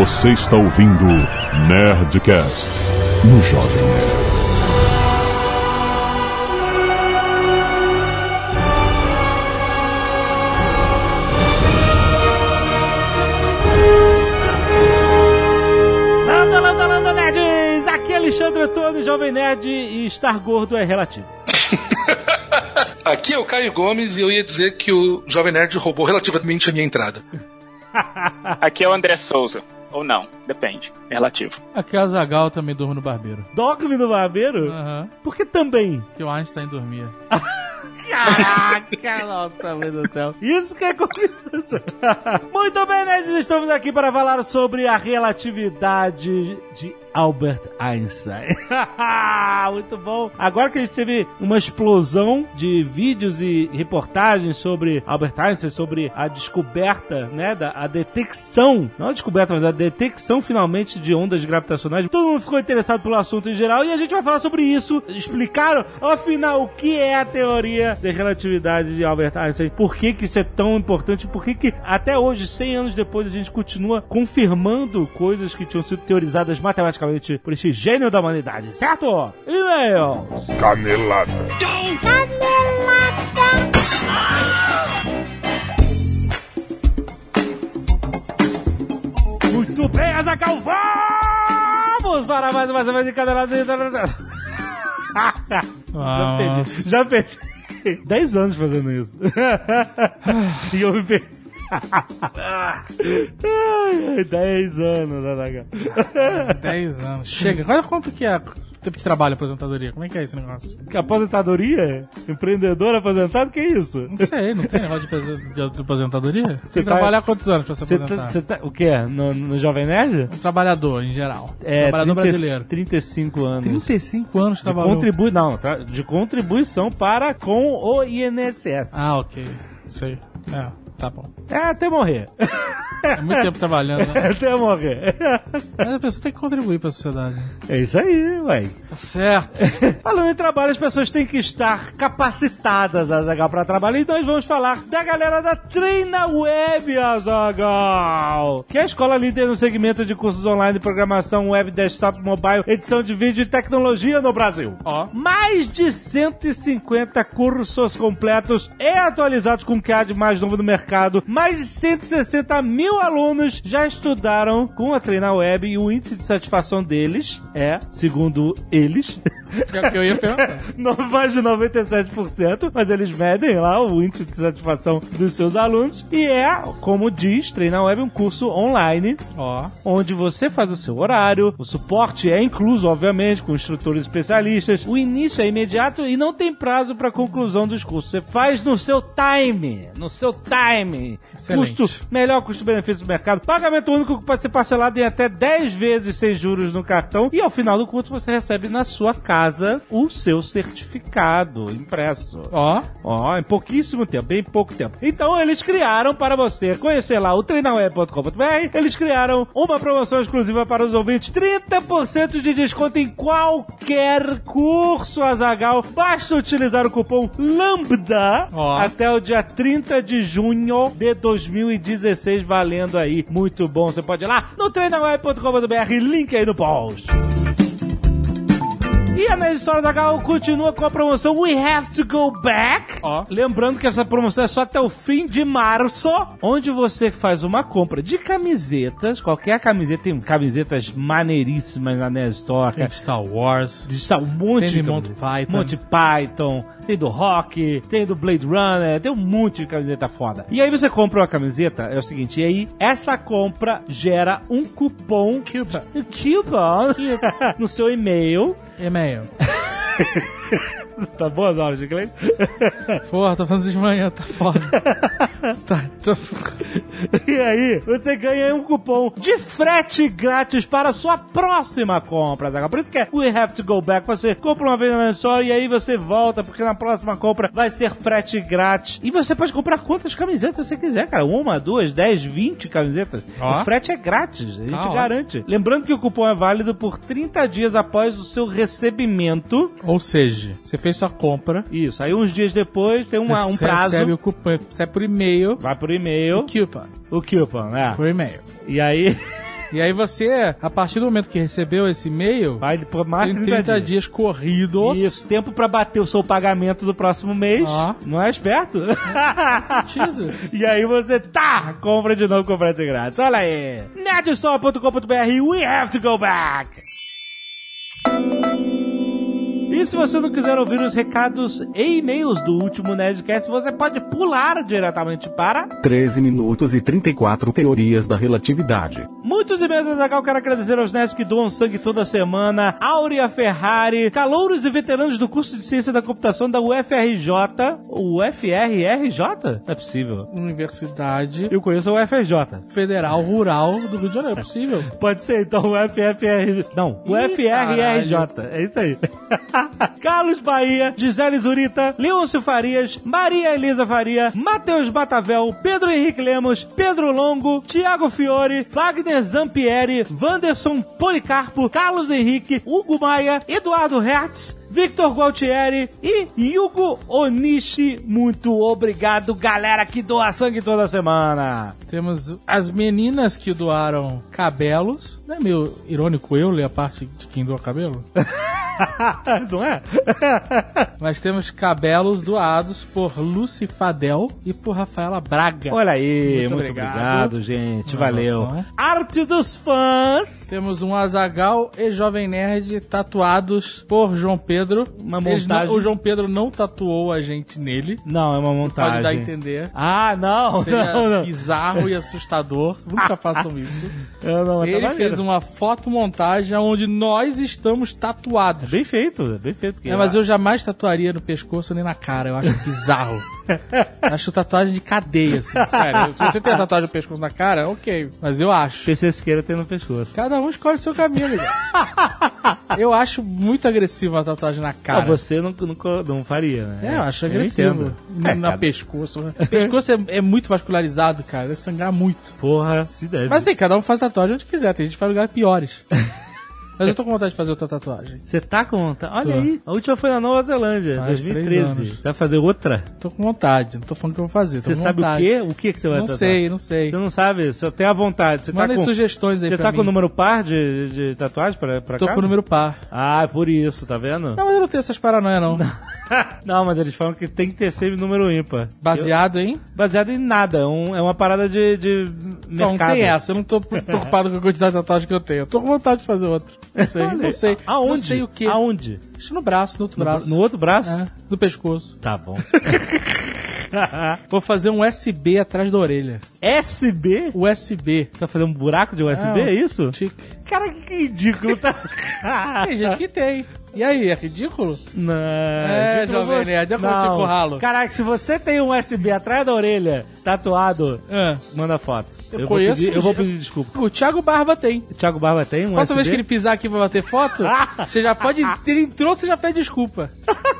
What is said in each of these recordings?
Você está ouvindo Nerdcast no Jovem Nerd. Landa, landa, landa, nerds! Aqui é Alexandre Antônio, Jovem Nerd, e estar gordo é relativo. Aqui é o Caio Gomes e eu ia dizer que o Jovem Nerd roubou relativamente a minha entrada. Aqui é o André Souza. Ou não, depende. É relativo. Aqui o Zagal também dorme no barbeiro. Dorme no barbeiro? Aham. Por que também? Que o Einstein dormia. Caraca, nossa, meu Deus do céu. Isso que é confiança. Muito bem, nerds, estamos aqui para falar sobre a relatividade de Albert Einstein. Muito bom. Agora que a gente teve uma explosão de vídeos e reportagens sobre Albert Einstein, sobre a descoberta, né, da a detecção, não a descoberta, mas a detecção finalmente de ondas gravitacionais. Todo mundo ficou interessado pelo assunto em geral e a gente vai falar sobre isso. Explicaram, afinal, o que é a teoria da relatividade de Albert Einstein, por que que isso é tão importante, por que que até hoje, 100 anos depois, a gente continua confirmando coisas que tinham sido teorizadas matematicamente por esse gênio da humanidade, certo? E-mail! Canelada. Muito bem, Azaghal, vamos para mais uma semana de canelada. Já perdi, já perdi. 10 anos fazendo isso. e eu me perdi. 10 anos, Azaghal. 10 anos. Chega. Qual, quanto que é o tempo de trabalho aposentadoria? Como é que é esse negócio? Que aposentadoria? Empreendedor aposentado? Que isso? Não sei, não tem negócio de, apos- de- de aposentadoria? Você tem tá- trabalhar quantos anos pra se Você aposentar? tá, você tá- o que? No, no Jovem Nerd? Um trabalhador, em geral. É, trabalhador 30 brasileiro. 35 anos. 35 anos de trabalhou. contribui, não, tá- de contribuição para com o INSS. Ah, ok. Sei. É, tá bom. É até morrer. É muito tempo trabalhando, né? até morrer. Mas a pessoa tem que contribuir pra sociedade. É isso aí, ué. Tá certo. Falando em trabalho, as pessoas têm que estar capacitadas, Azagal, para trabalhar. Então nós vamos falar da galera da Treina Web, Azagal. Que é a escola líder no segmento de cursos online de programação web, desktop, mobile, edição de vídeo e tecnologia no Brasil. Ó. Mais de 150 cursos completos e atualizados com o que há de mais novo no mercado. Mais de 160 mil alunos já estudaram com a Treina Web e o índice de satisfação deles é, segundo eles, É o que eu ia perguntar. mais de 97%, mas eles medem lá o índice de satisfação dos seus alunos. E é, como diz, Treina Web, um curso online Ó. onde você faz o seu horário, o suporte é incluso, obviamente, com instrutores especialistas, o início é imediato e não tem prazo para conclusão dos cursos. Você faz no seu time, no seu time. Excelente. Custo, melhor custo-benefício do mercado. Pagamento único que pode ser parcelado em até 10 vezes sem juros no cartão e ao final do curso você recebe na sua casa o seu certificado impresso. Ó. Ó, em pouquíssimo tempo, bem pouco tempo. Então eles criaram para você conhecer lá o treinaweb.com.br, eles criaram uma promoção exclusiva para os ouvintes, 30% de desconto em qualquer curso, Azagal. Basta utilizar o cupom LAMBDA Ó. até o dia 30 de junho de 2016, valendo aí. Muito bom, você pode ir lá no treinaweb.com.br, link aí no post. E a Nerd História da Gal continua com a promoção We Have to Go Back. Ó. Lembrando que essa promoção é só até o fim de março, onde você faz uma compra de camisetas, qualquer camiseta, tem camisetas maneiríssimas na Nerd Store. Tem Star Wars. De sal- um monte Tem de de Monty. Python. Monty Python, tem do Rock, tem do Blade Runner, tem um monte de camiseta foda. E aí você compra uma camiseta, é o seguinte, e aí essa compra gera um cupom Coupon. um coupon no seu e-mail. E-mail. Tá bom as aulas de inglês? Porra, tô fazendo isso de manhã, tá foda. tá, tô... E aí, você ganha um cupom de frete grátis para a sua próxima compra. Zagal. Por isso que é We Have to Go Back. Você compra uma vez na só e aí você volta, porque na próxima compra vai ser frete grátis. E você pode comprar quantas camisetas você quiser, cara. Uma, duas, dez, vinte camisetas. O frete é grátis, a gente Tá, ó. garante. Lembrando que o cupom é válido por 30 dias após o seu recebimento. Ou seja, você fez sua compra. Isso, aí uns dias depois tem uma- um prazo. Recebe o cupom, recebe por e-mail. Vai por e-mail. Coupon. O coupon, é. Por e-mail. E aí. E aí você, a partir do momento que recebeu esse e-mail, Vai por mais tem 30, 30 dias. dias corridos. Isso, tempo pra bater o seu pagamento do próximo mês. Ó. Não é esperto? Sentido. e aí você tá, compra de novo com frete grátis. Olha aí. Nerdstore.com.br, we have to go back. E se você não quiser ouvir os recados e e-mails do último Nerdcast, você pode pular diretamente para 13 minutos e 34 teorias da relatividade. Muitos e-mails da Zagal. Quero agradecer aos nerds que doam sangue toda semana. Áurea Ferrari, calouros e veteranos do curso de Ciência da Computação da UFRJ. UFRRJ? Não é possível. Universidade Eu conheço a UFRJ. Federal Rural do Rio de Janeiro. É possível. Pode ser, então, o FFR... Não, o Ih, FRRJ. É isso aí. Carlos Bahia, Gisele Zurita, Leôncio Farias, Maria Elisa Faria, Matheus Batavel, Pedro Henrique Lemos, Pedro Longo, Tiago Fiore, Wagner Zampieri, Wanderson Policarpo, Carlos Henrique, Hugo Maia, Eduardo Hertz, Victor Gualtieri e Hugo Onishi. Muito obrigado, galera que doa sangue toda semana. Temos as meninas que doaram cabelos. Não é meio irônico eu ler a parte de quem doa cabelo? Não é? Mas temos cabelos doados por Lucy Fadel e por Rafaela Braga. Olha aí, Muito muito, obrigado. obrigado. gente. Uma Valeu. doação. Arte dos fãs. Temos um Azagal e Jovem Nerd tatuados por João Pedro. Uma Eles não- montagem. o João Pedro não tatuou a gente nele. Não, é uma montagem. Pode dar a entender. Ah, não, Seria não, não. bizarro e assustador. Nunca façam isso. Eu não, tá Ele maneiro. fez uma fotomontagem onde nós estamos tatuados. Bem feito, bem feito. É, mas eu jamais tatuaria no pescoço nem na cara. Eu acho bizarro. acho tatuagem de cadeia, assim. Sério. Se você tem a tatuagem no pescoço na cara, ok. Mas eu acho. PC Siqueira tem no pescoço. Cada um escolhe seu caminho. Eu acho muito agressivo a tatuagem na Ah, cara. você não, não, não faria, né? É, eu acho agressivo. entendo. Na, É, pescoço. O pescoço é, é muito vascularizado, cara. Deve sangrar muito. Porra, se deve. Mas assim, cada um faz tatuagem onde quiser. Tem gente que faz lugares piores. Mas eu tô com vontade de fazer outra tatuagem. Você tá com vontade? Olha Tô. aí. A última foi na Nova Zelândia, Faz três 2013. anos. Vai fazer outra? Tô com vontade. Não tô falando que eu vou fazer. Tô Você sabe vontade. o quê? O que, que você vai Não tatuar? sei, não sei. Você não sabe, só tem a vontade. Você Mandem tá com, sugestões aí Você tá mim. com o número par de, de tatuagem pra, pra Tô cá? com o número par. Ah, é por isso, tá vendo? Não, mas eu não tenho essas paranoias, não. não, mas eles falam que tem que ter sempre número ímpar. Baseado em... Eu- baseado em nada. é um- é uma parada de, de Não, não mercado. tem essa. Eu não tô preocupado com a quantidade de tatuagem que eu tenho. Eu tô com vontade de fazer outra. Não sei, não sei. Aonde? Não sei o que. Aonde? Acho no braço, no outro No, braço. no outro braço? É, no pescoço. Tá bom. Vou fazer um USB atrás da orelha. SB? USB. Tá fazendo um buraco de USB, Ah, é isso? Cara, que ridículo, tá? Tem gente que tem. E aí, é ridículo? Não. É, ridículo Jovem você- Nerd, é como Não. tipo ralo. Caraca, se você tem um USB atrás da orelha tatuado, Ah. manda foto. Eu vou conheço pedir, eu vou pedir desculpa. O Thiago Barba tem. O Thiago Barba tem um Próxima vez que ele pisar aqui pra bater foto, você já pode. Ele entrou, você já pede desculpa.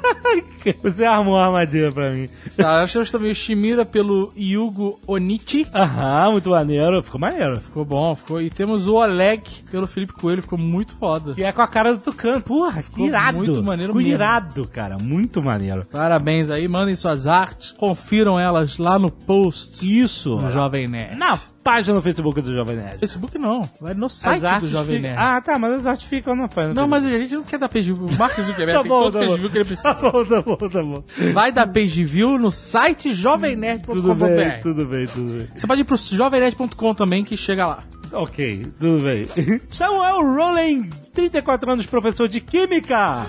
Você armou uma armadilha pra mim. Tá, nós temos também o Shimira pelo Yugo Onichi. Aham, muito maneiro. Ficou maneiro. Ficou bom, ficou. E temos o Oleg pelo Felipe Coelho, ficou muito foda. Que é com a cara do Tucano. Porra, que Ficou irado. muito maneiro Ficou mesmo. irado, cara. Muito maneiro. Parabéns aí, mandem suas artes, confiram elas lá no post Isso. do Jovem Nerd. Na página no Facebook do Jovem Nerd. Facebook não, vai no site do Jovem ficam- Nerd. Ah, tá, mas as artes ficam na página. Não, mas a gente não quer dar page view. O Mark Zuckerberg Tá tem bom, todo tá page bom. view que ele Tá precisa. bom, tá bom, tá bom. Vai dar page view no site Tudo bem, jovemnerd.com.br. tudo bem, tudo bem. Você pode ir pro jovemnerd.com também que chega lá. Ok, tudo bem. Samuel Rowling, 34 anos, professor de Química.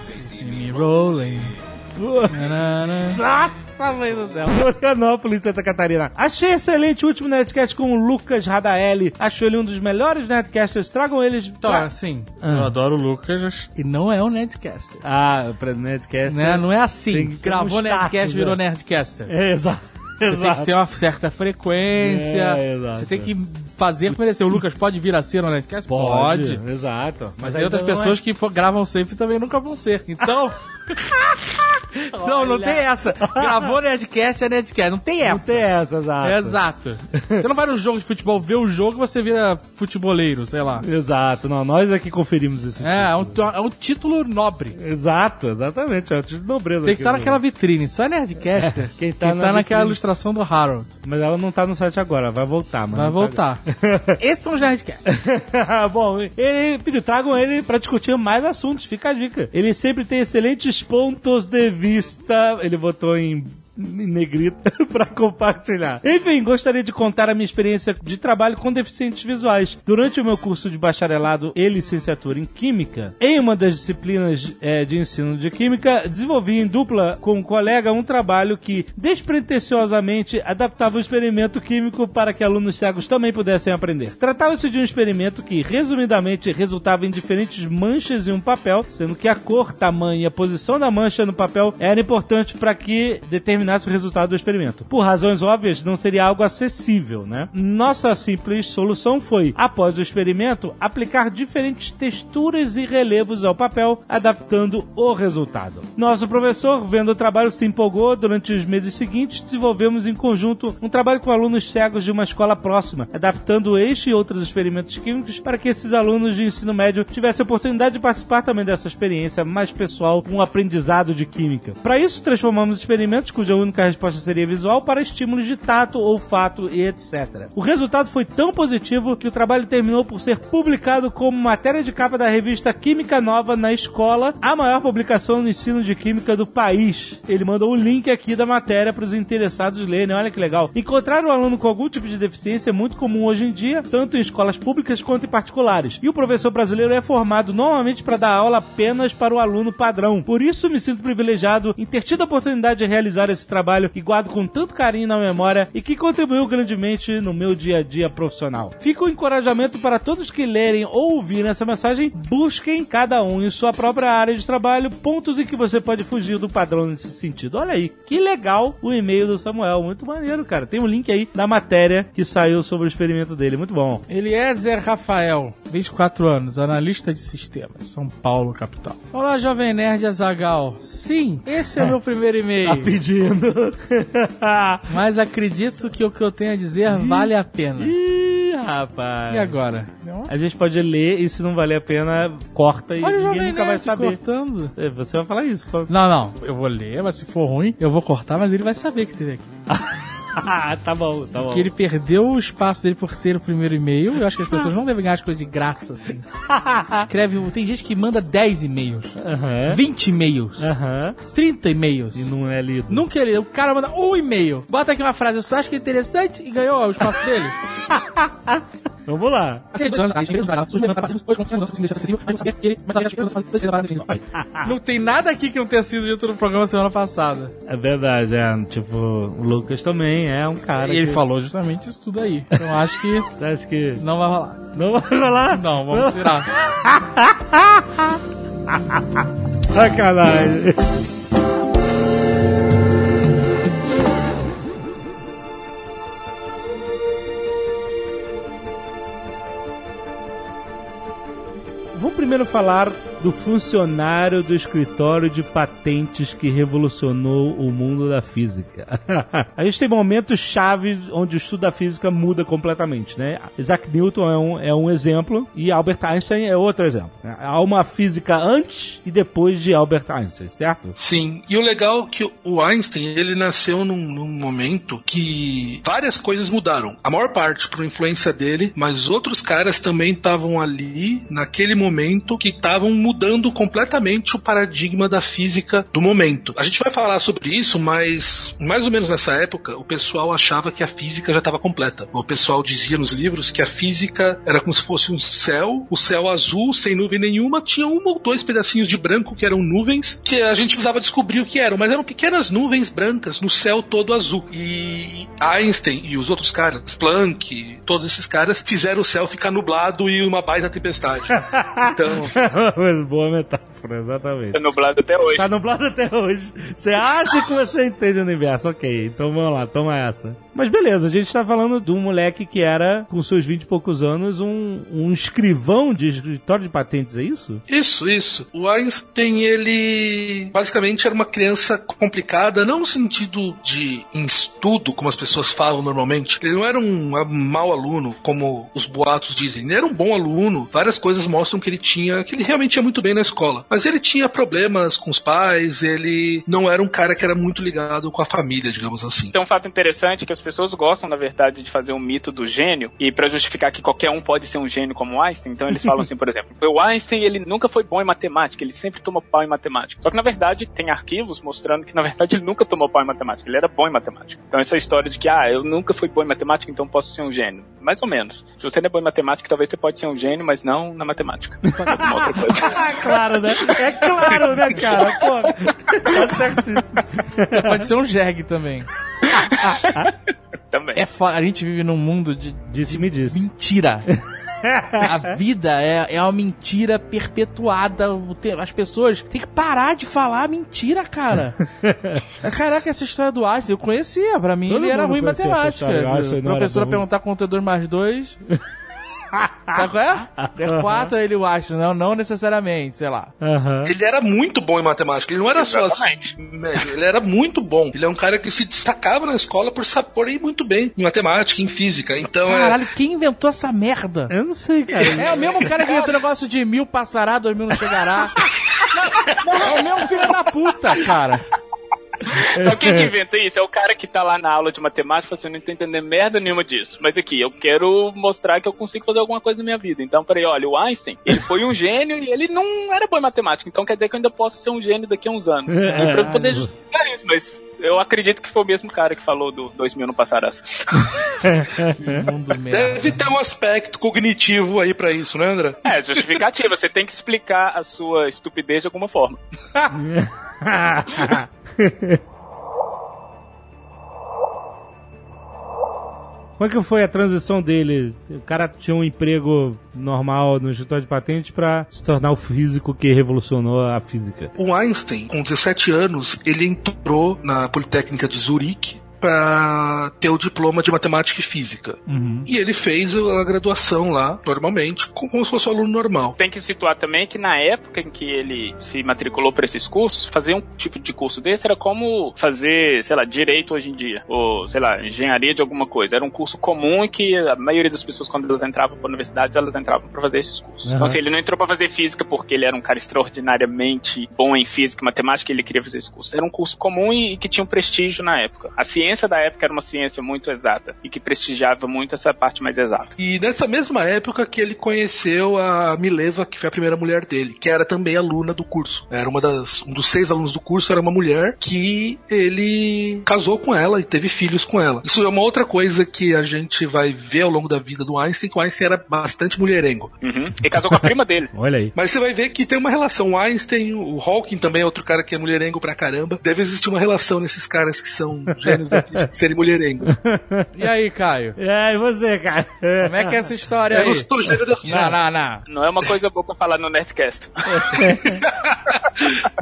Rolling. Na-na-na. Nossa, mãe do céu. Florianópolis, Santa Catarina. Achei excelente o último Nerdcast com o Lucas Radaeli. Acho ele um dos melhores Nerdcasters. Tragam eles Então, pra... assim, Ah. eu adoro o Lucas e não é o Nerdcaster. Ah, pra Nerdcast. Né? Não é assim. Gravou um Nerdcast, status, virou né? Nerdcaster. É, exato. Você tem que ter uma certa frequência. É. Você tem que fazer merecer. O Lucas pode vir a ser um Nerdcast? Pode. Exato. Mas ainda tem outras é- pessoas que fo- gravam sempre e também nunca vão ser. Então, Não, não tem essa. Gravou Nerdcast é Nerdcast. Não tem essa. Não tem essa, exato. É, Exato. Você não vai no jogo de futebol ver o jogo e você vira futeboleiro, sei lá. Exato, não, nós aqui conferimos esse É, é um, é um título nobre. título. Exato, exatamente, é o título de nobreza. Tem que estar do- naquela vitrine. Só Nerdcaster. Quem tá Quem na tá naquela ilustração do Harold. Mas ela não tá no site agora, vai voltar, mano. Vai voltar. Esses são os Nerdcasts. Bom, ele pediu, tragam ele pra discutir mais assuntos, fica a dica. Ele sempre tem excelentes pontos de vista. Ele botou em em negrita pra compartilhar. Enfim, gostaria de contar a minha experiência de trabalho com deficientes visuais. Durante o meu curso de bacharelado e licenciatura em Química, em uma das disciplinas eh, de ensino de Química, desenvolvi em dupla com um colega um trabalho que despretensiosamente adaptava o experimento químico para que alunos cegos também pudessem aprender. Tratava-se de um experimento que, resumidamente, resultava em diferentes manchas em um papel, sendo que a cor, tamanho e a posição da mancha no papel era importante para que determinasse o resultado do experimento. Por razões óbvias, não seria algo acessível, né? Nossa simples solução foi, após o experimento, aplicar diferentes texturas e relevos ao papel, adaptando o resultado. Nosso professor, vendo o trabalho, se empolgou. Durante os meses seguintes, desenvolvemos em conjunto um trabalho com alunos cegos de uma escola próxima, adaptando este e outros experimentos químicos para que esses alunos de ensino médio tivessem a oportunidade de participar também dessa experiência mais pessoal, um aprendizado de química. Para isso, transformamos experimentos cuja única resposta seria visual para estímulos de tato, olfato e etc. O resultado foi tão positivo que o trabalho terminou por ser publicado como matéria de capa da revista Química Nova na Escola, a maior publicação no ensino de química do país. Ele mandou o link aqui da matéria para os interessados lerem. Olha que legal. Encontrar um aluno com algum tipo de deficiência é muito comum hoje em dia, tanto em escolas públicas quanto em particulares. E o professor brasileiro é formado normalmente para dar aula apenas para o aluno padrão. Por isso me sinto privilegiado em ter tido a oportunidade de realizar esse trabalho que guardo com tanto carinho na memória e que contribuiu grandemente no meu dia a dia profissional. Fica o encorajamento para todos que lerem ou ouvirem essa mensagem, busquem cada um em sua própria área de trabalho pontos em que você pode fugir do padrão nesse sentido. Olha aí, que legal o e-mail do Samuel, muito maneiro, cara. Tem um link aí da matéria que saiu sobre o experimento dele, muito bom. Eliezer Rafael, 24 anos, analista de sistemas, São Paulo, capital. Olá, Jovem Nerd Azagal. Sim, esse é o meu primeiro Tá e-mail. Pedindo. Mas acredito que o que eu tenho a dizer vale a pena. Ih, rapaz. E agora? A gente pode ler e se não valer a pena, corta e Olha ninguém nunca vai saber. cortando. É, Você vai falar isso. Não, não, eu vou ler, mas se for ruim, eu vou cortar, mas ele vai saber que teve aqui. Ah, tá bom, tá bom. Que ele perdeu o espaço dele por ser o primeiro e-mail. Eu acho que as pessoas não devem ganhar as coisas de graça, assim. Escreve, tem gente que manda 10 e-mails, Aham. 20 e-mails, Aham. 30 e-mails. E não é lido. Nunca ele, o cara manda um e-mail. Bota aqui uma frase, você acha que é interessante? E ganhou o espaço dele. Vamos lá. Não tem nada aqui que não tenha sido dito no programa semana passada. É verdade, é. Tipo, o Lucas também é um cara. E ele que- falou justamente isso tudo aí. Então acho que Acho que. não vai rolar. Não vai rolar? Não, vamos tirar. Sacanagem. Vamos primeiro falar do funcionário do escritório de patentes que revolucionou o mundo da física. A gente tem momentos chave onde o estudo da física muda completamente, né? Isaac Newton é um, é um exemplo e Albert Einstein é outro exemplo. né? Há uma física antes e depois de Albert Einstein, certo? Sim, e o legal é que o Einstein, ele nasceu num, num momento que várias coisas mudaram. A maior parte por influência dele, mas outros caras também estavam ali naquele momento que estavam mudando completamente o paradigma da física do momento. A gente vai falar sobre isso, mas mais ou menos nessa época, o pessoal achava que a física já estava completa. O pessoal dizia nos livros que a física era como se fosse um céu, o céu azul, sem nuvem nenhuma, tinha um ou dois pedacinhos de branco que eram nuvens, que a gente precisava descobrir o que eram, mas eram pequenas nuvens brancas no céu todo azul. E Einstein e os outros caras, Planck, todos esses caras, fizeram o céu ficar nublado e uma baita tempestade. Então, boa metáfora, exatamente. Tá nublado até hoje. Tá nublado até hoje. Você acha que você entende o universo? Ok, então vamos lá, toma essa. Mas beleza, a gente tá falando de um moleque que era, com seus 20 e poucos anos, um, um escrivão de escritório de patentes, é isso? Isso, isso. O Einstein, ele basicamente era uma criança complicada, não no sentido de estudo, como as pessoas falam normalmente. Ele não era um mau aluno, como os boatos dizem. Ele era um bom aluno. Várias coisas mostram que ele tinha, que ele realmente ia muito bem na escola. Mas ele tinha problemas com os pais, ele não era um cara que era muito ligado com a família, digamos assim. Tem um fato interessante que as pessoas gostam, na verdade, de fazer um mito do gênio e para justificar que qualquer um pode ser um gênio como Einstein, então eles falam assim, por exemplo, o Einstein ele nunca foi bom em matemática, ele sempre tomou pau em matemática. Só que na verdade tem arquivos mostrando que na verdade ele nunca tomou pau em matemática, ele era bom em matemática. Então essa história de que ah, eu nunca fui bom em matemática, então posso ser um gênio. Mais ou menos. Se você não é bom em matemática, talvez você pode ser um gênio, mas não na matemática. Ah, claro, né? É claro, né, cara? Pô, tá certíssimo. Você pode ser um jegue também. Também. É A gente vive num mundo de, Disse me disse. mentira. A vida é, é uma mentira perpetuada. As pessoas têm que parar de falar mentira, cara. Caraca, essa história do Einstein, eu conhecia. Pra mim, Todo ele era ruim em matemática. história. O tão perguntar quanto é 2 mais 2. Sabe qual é? É 4 ele o Einstein, não, não necessariamente, sei lá. Aham. Ele era muito bom em matemática. Ele não era só assim, Exatamente. médio, ele era muito bom. Ele é um cara que se destacava na escola por saber muito bem em matemática, em física. Então, é, Caralho, quem inventou essa merda? Eu não sei, cara. É o mesmo cara que inventou o negócio de mil passará, dois mil não chegará. É o mesmo filho da puta, cara. Sabe quem que inventa isso? É o cara que tá lá na aula de matemática e fala assim, eu não tô entendendo merda nenhuma disso. Mas aqui, eu quero mostrar que eu consigo fazer alguma coisa na minha vida. Então, peraí, olha, o Einstein, ele foi um gênio e ele não era bom em matemática. Então quer dizer que eu ainda posso ser um gênio daqui a uns anos. É. pra eu poder justificar isso, mas eu acredito que foi o mesmo cara que falou do 2000 não passarás. Que mundo merda. deve ter um aspecto cognitivo aí pra isso, né, André? É, justificativa. Você tem que explicar a sua estupidez de alguma forma. Como é que foi a transição dele? O cara tinha um emprego normal no escritório de patentes pra se tornar o físico que revolucionou a física. O Einstein, com 17 anos, ele entrou na Politécnica de Zurique para ter o diploma de matemática e física. Uhum. E ele fez a graduação lá, normalmente, como se fosse um aluno normal. Tem que situar também que na época em que ele se matriculou para esses cursos, fazer um tipo de curso desse era como fazer, sei lá, direito hoje em dia, ou sei lá, engenharia de alguma coisa. Era um curso comum e que a maioria das pessoas, quando elas entravam para a universidade, elas entravam para fazer esses cursos. Uhum. Então, assim, ele não entrou para fazer física porque ele era um cara extraordinariamente bom em física e matemática e ele queria fazer esse curso. Era um curso comum e, e que tinha um prestígio na época. A ciência da época era uma ciência muito exata e que prestigiava muito essa parte mais exata. E nessa mesma época que ele conheceu a Mileva, que foi a primeira mulher dele, que era também aluna do curso. Era uma das, um dos seis alunos do curso, era uma mulher que ele casou com ela e teve filhos com ela. Isso é uma outra coisa que a gente vai ver ao longo da vida do Einstein, que o Einstein era bastante mulherengo. Uhum. E casou com a prima dele. Olha aí. Mas você vai ver que tem uma relação. O Einstein, o Hawking também é outro cara que é mulherengo pra caramba. Deve existir uma relação nesses caras que são gênios da serem mulherengo. E aí, Caio? É, e você, cara? Como é que é essa história Eu aí? não sou da Não, não, não. Não é uma coisa boa pra falar no Nerdcast.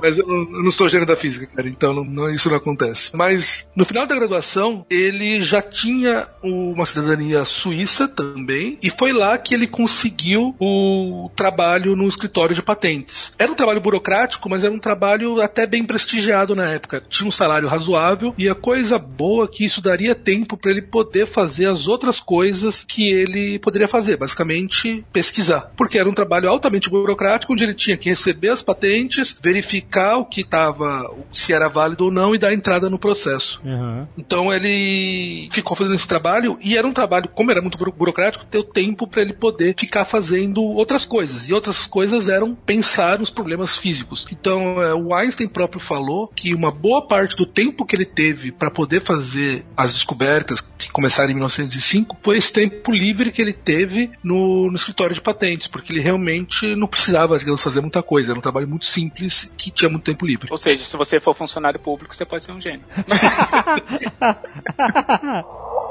Mas eu não, eu não sou gênio da física, cara, então não- não- isso não acontece. Mas no final da graduação, ele já tinha uma cidadania suíça também, e foi lá que ele conseguiu o trabalho no escritório de patentes. Era um trabalho burocrático, mas era um trabalho até bem prestigiado na época. Tinha um salário razoável, e a coisa boa é que isso daria tempo para ele poder fazer as outras coisas que ele poderia fazer, basicamente pesquisar. Porque era um trabalho altamente burocrático, onde ele tinha que receber as patentes, verificar o que estava, se era válido ou não e dar entrada no processo. Uhum. Então ele ficou fazendo esse trabalho e era um trabalho, como era muito buro- burocrático, deu tempo para ele poder ficar fazendo outras coisas. E outras coisas eram pensar nos problemas físicos. Então é, o Einstein próprio falou que uma boa parte do tempo que ele teve para poder fazer as descobertas que começaram em 1905 foi esse tempo livre que ele teve no, no escritório de patentes, porque ele realmente não precisava, digamos, fazer muita coisa. Era um trabalho muito simples que tinha muito tempo livre. Ou seja, se você for funcionário público, você pode ser um gênio.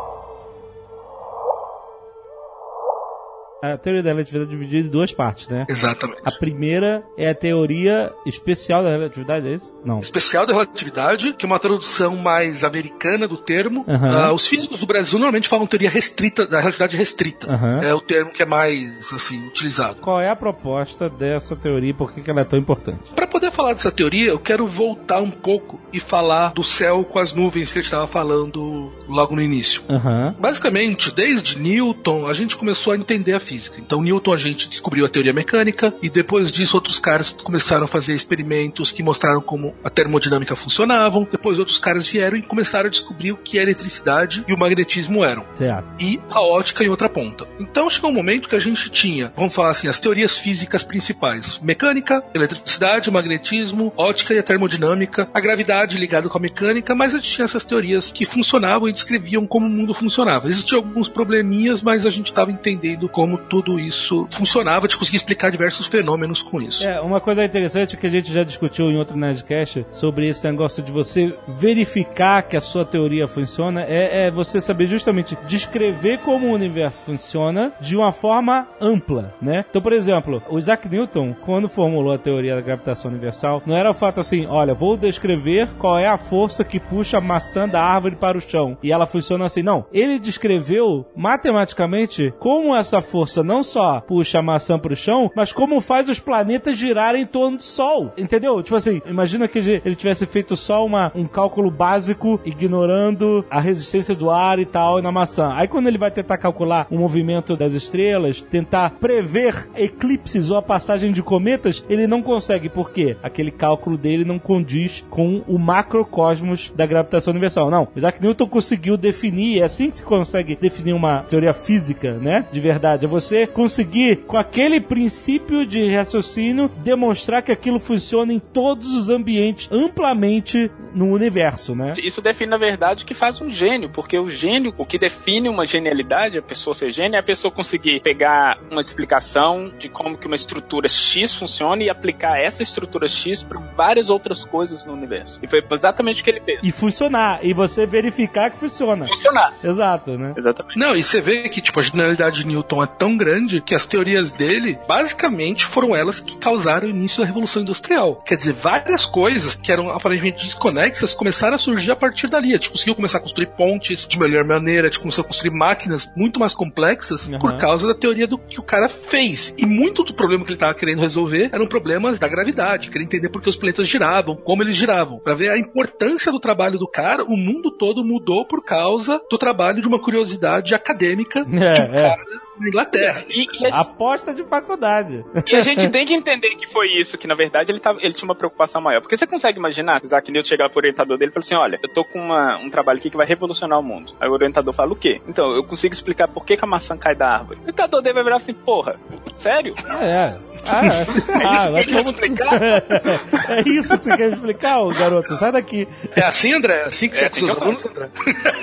a teoria da relatividade é dividida em duas partes, né? Exatamente. A primeira é a teoria especial da relatividade, é isso? Não. Especial da relatividade, que é uma tradução mais americana do termo. Aham. Ah, os físicos do Brasil normalmente falam teoria restrita, da relatividade restrita. Aham. É o termo que é mais, assim, utilizado. Qual é a proposta dessa teoria e por que ela é tão importante? Para poder falar dessa teoria, eu quero voltar um pouco e falar do céu com as nuvens que a gente estava falando logo no início. Aham. Basicamente, desde Newton, a gente começou a entender a física. Então, Newton a gente descobriu a teoria mecânica e depois disso outros caras começaram a fazer experimentos que mostraram como a termodinâmica funcionavam. Depois outros caras vieram e começaram a descobrir o que a eletricidade e o magnetismo eram Certo. e a ótica em outra ponta. Então chegou um momento que a gente tinha, vamos falar assim, as teorias físicas principais: mecânica, eletricidade, magnetismo, ótica e a termodinâmica, a gravidade ligada com a mecânica, mas a gente tinha essas teorias que funcionavam e descreviam como o mundo funcionava. Existiam alguns probleminhas, mas a gente estava entendendo como tudo isso funcionava, de conseguir explicar diversos fenômenos com isso. É, uma coisa interessante que a gente já discutiu em outro Nerdcast sobre esse negócio de você verificar que a sua teoria funciona é, é você saber justamente descrever como o universo funciona de uma forma ampla, né? Então, por exemplo, o Isaac Newton, quando formulou a teoria da gravitação universal, não era o fato assim, olha, vou descrever qual é a força que puxa a maçã da árvore para o chão e ela funciona assim. Não, ele descreveu matematicamente como essa força não só puxa a maçã para o chão, mas como faz os planetas girarem em torno do Sol. Entendeu? Tipo assim, imagina que ele tivesse feito só uma, um cálculo básico ignorando a resistência do ar e tal na maçã. Aí quando ele vai tentar calcular o movimento das estrelas, tentar prever eclipses ou a passagem de cometas, ele não consegue. Por quê? Aquele cálculo dele não condiz com o macrocosmos da gravitação universal. Não, Isaac Newton conseguiu definir, é assim que se consegue definir uma teoria física, né? De verdade. É você conseguir, com aquele princípio de raciocínio, demonstrar que aquilo funciona em todos os ambientes, amplamente no universo, né? Isso define, na verdade, o que faz um gênio, porque o gênio, o que define uma genialidade, a pessoa ser gênio, é a pessoa conseguir pegar uma explicação de como que uma estrutura X funciona e aplicar essa estrutura X para várias outras coisas no universo. E foi exatamente o que ele fez. E funcionar, e você verificar que funciona. Funcionar. Exato, né? Exatamente. Não, e você vê que, tipo, a genialidade de Newton é tão grande que as teorias dele, basicamente, foram elas que causaram o início da Revolução Industrial. Quer dizer, várias coisas que eram aparentemente desconexas começaram a surgir a partir dali. A gente conseguiu começar a construir pontes de melhor maneira, a gente começou a construir máquinas muito mais complexas Uhum. por causa da teoria do que o cara fez. E muito do problema que ele estava querendo resolver eram problemas da gravidade, queria entender por que os planetas giravam, como eles giravam. Pra ver a importância do trabalho do cara, o mundo todo mudou por causa do trabalho de uma curiosidade acadêmica de um É, é. Na Inglaterra. E, e a, Aposta de faculdade. e a gente tem que entender que foi isso, que na verdade ele, tava, ele tinha uma preocupação maior. Porque você consegue imaginar, Isaac Newton chegar pro orientador dele e falar assim: olha, eu tô com uma- um trabalho aqui que vai revolucionar o mundo. Aí o orientador fala: o quê? Então, eu consigo explicar por que, que a maçã cai da árvore. O orientador dele vai virar assim: porra, sério? É. Ah, é, ferrar. vai É isso que como- explicar? é isso que você quer explicar, ô garoto? Sai daqui. É assim, André? É assim que É você assim que eu alunos, André?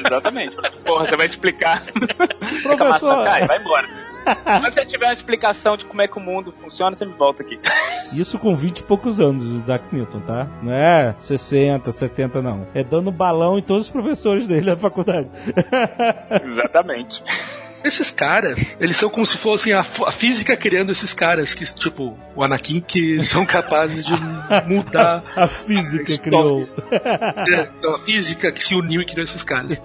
Exatamente. Porra, você vai explicar por que que a Professor. maçã cai? Vai embora. Quando você tiver uma explicação de como é que o mundo funciona, você me volta aqui. Isso com 20 e poucos anos do Isaac Newton, tá? Não é 60, 70, não. É dando balão em todos os professores dele na faculdade. Exatamente. Esses caras, eles são como se fossem a, a física criando esses caras, que tipo o Anakin, que são capazes de mudar A física História. criou. é, então, a física que se uniu e criou esses caras.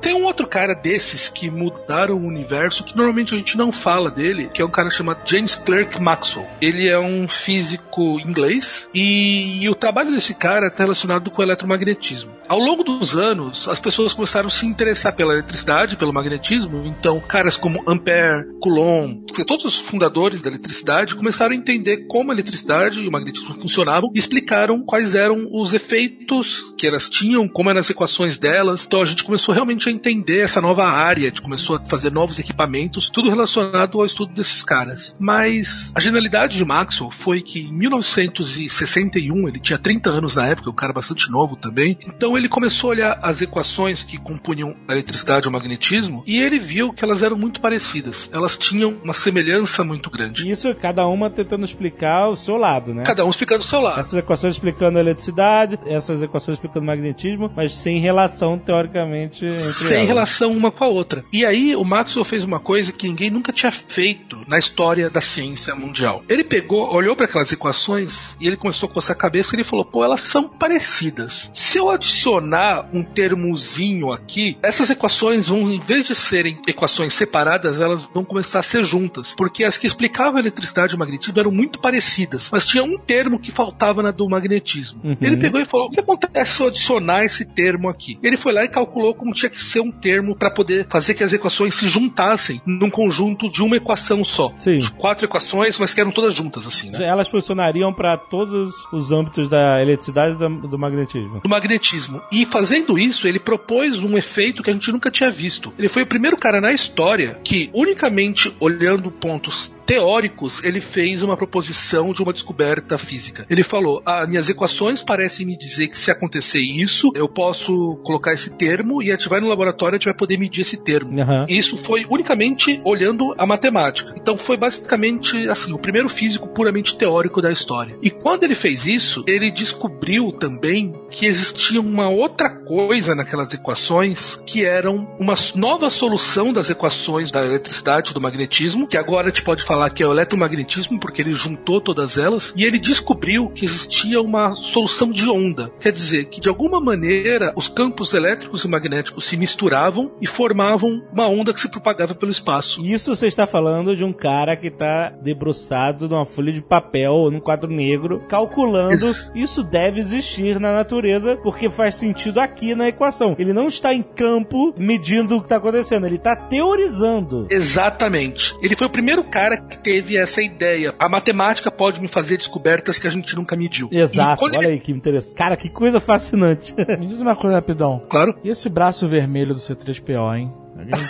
Tem um outro cara desses que mudaram o universo que normalmente a gente não fala dele, que é um cara chamado James Clerk Maxwell. Ele é um físico inglês e, o trabalho desse cara está relacionado com o eletromagnetismo. Ao longo dos anos, as pessoas começaram a se interessar pela eletricidade, pelo magnetismo, então caras como Ampère, Coulomb, todos os fundadores da eletricidade começaram a entender como a eletricidade e o magnetismo funcionavam e explicaram quais eram os efeitos que elas tinham, como eram as equações delas. Então a gente começou realmente a entender essa nova área, a gente começou a fazer novos equipamentos, tudo relacionado ao estudo desses caras. Mas a genialidade de Maxwell foi que em 1961, ele tinha 30 anos na época, um cara bastante novo também, então ele começou a olhar as equações que compunham a eletricidade e o magnetismo e ele viu que elas eram muito parecidas. Elas tinham uma semelhança muito grande. Isso cada uma tentando explicar o seu lado, né? Cada um explicando o seu lado. Essas equações explicando a eletricidade, essas equações explicando o magnetismo, mas sem relação, teoricamente, entre Sem elas. relação uma com a outra. E aí o Maxwell fez uma coisa que ninguém nunca tinha feito na história da ciência mundial. Ele pegou, olhou para aquelas equações e ele começou a coçar a cabeça e ele falou: pô, elas são parecidas. Se eu adicionar um termozinho aqui, essas equações vão, em vez de serem equações separadas, elas vão começar a ser juntas. Porque as que explicavam a eletricidade e o magnetismo eram muito parecidas, mas tinha um termo que faltava na do magnetismo. Uhum. Ele pegou e falou: o que acontece se eu adicionar esse termo aqui? Ele foi lá e calculou como tinha que ser um termo para poder fazer que as equações se juntassem num conjunto de uma equação só. Sim. De quatro equações, mas que eram todas juntas, assim, né? Elas funcionariam para todos os âmbitos da eletricidade e do, do magnetismo. do magnetismo. E fazendo isso, ele propôs um efeito que a gente nunca tinha visto. Ele foi o primeiro cara na história que, unicamente olhando pontos teóricos, ele fez uma proposição de uma descoberta física. Ele falou: ah, minhas equações parecem me dizer que se acontecer isso, eu posso colocar esse termo e a gente vai no laboratório e a gente vai poder medir esse termo. E Isso foi unicamente olhando a matemática. Então foi basicamente assim, o primeiro físico puramente teórico da história. E quando ele fez isso, ele descobriu também que existia uma outra coisa naquelas equações que eram uma nova solução das equações da eletricidade do magnetismo, que agora a gente pode falar que é o eletromagnetismo, porque ele juntou todas elas, e ele descobriu que existia uma solução de onda. Quer dizer, que de alguma maneira os campos elétricos e magnéticos se misturavam e formavam uma onda que se propagava pelo espaço. Isso você está falando de um cara que está debruçado numa folha de papel, num quadro negro, calculando. Isso. Isso deve existir na natureza, porque faz sentido aqui na equação. Ele não está em campo medindo o que está acontecendo, ele está teorizando. Exatamente. Ele foi o primeiro cara que teve essa ideia. A matemática pode me fazer descobertas que a gente nunca mediu. Exato, olha ele- aí que interessante. Cara, que coisa fascinante. Me diz uma coisa rapidão. Claro. E esse braço vermelho do C3PO, hein? Alguém-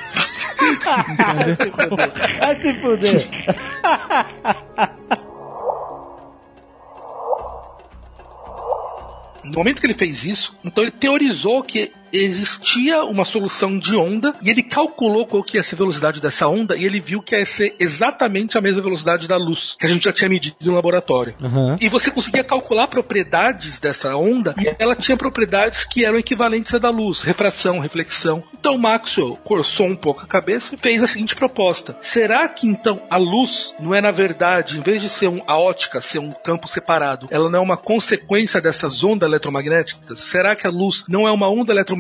Vai se fuder. No momento que ele fez isso, então ele teorizou que existia uma solução de onda e ele calculou qual que ia ser a velocidade dessa onda e ele viu que ia ser exatamente a mesma velocidade da luz que a gente já tinha medido no laboratório. Aham. E você conseguia calcular propriedades dessa onda e ela tinha propriedades que eram equivalentes à da luz, refração, reflexão. Então Maxwell coçou um pouco a cabeça e fez a seguinte proposta: será que então a luz não é na verdade, em vez de ser um, a ótica ser um campo separado, ela não é uma consequência dessas ondas eletromagnéticas? Será que a luz não é uma onda eletromagnética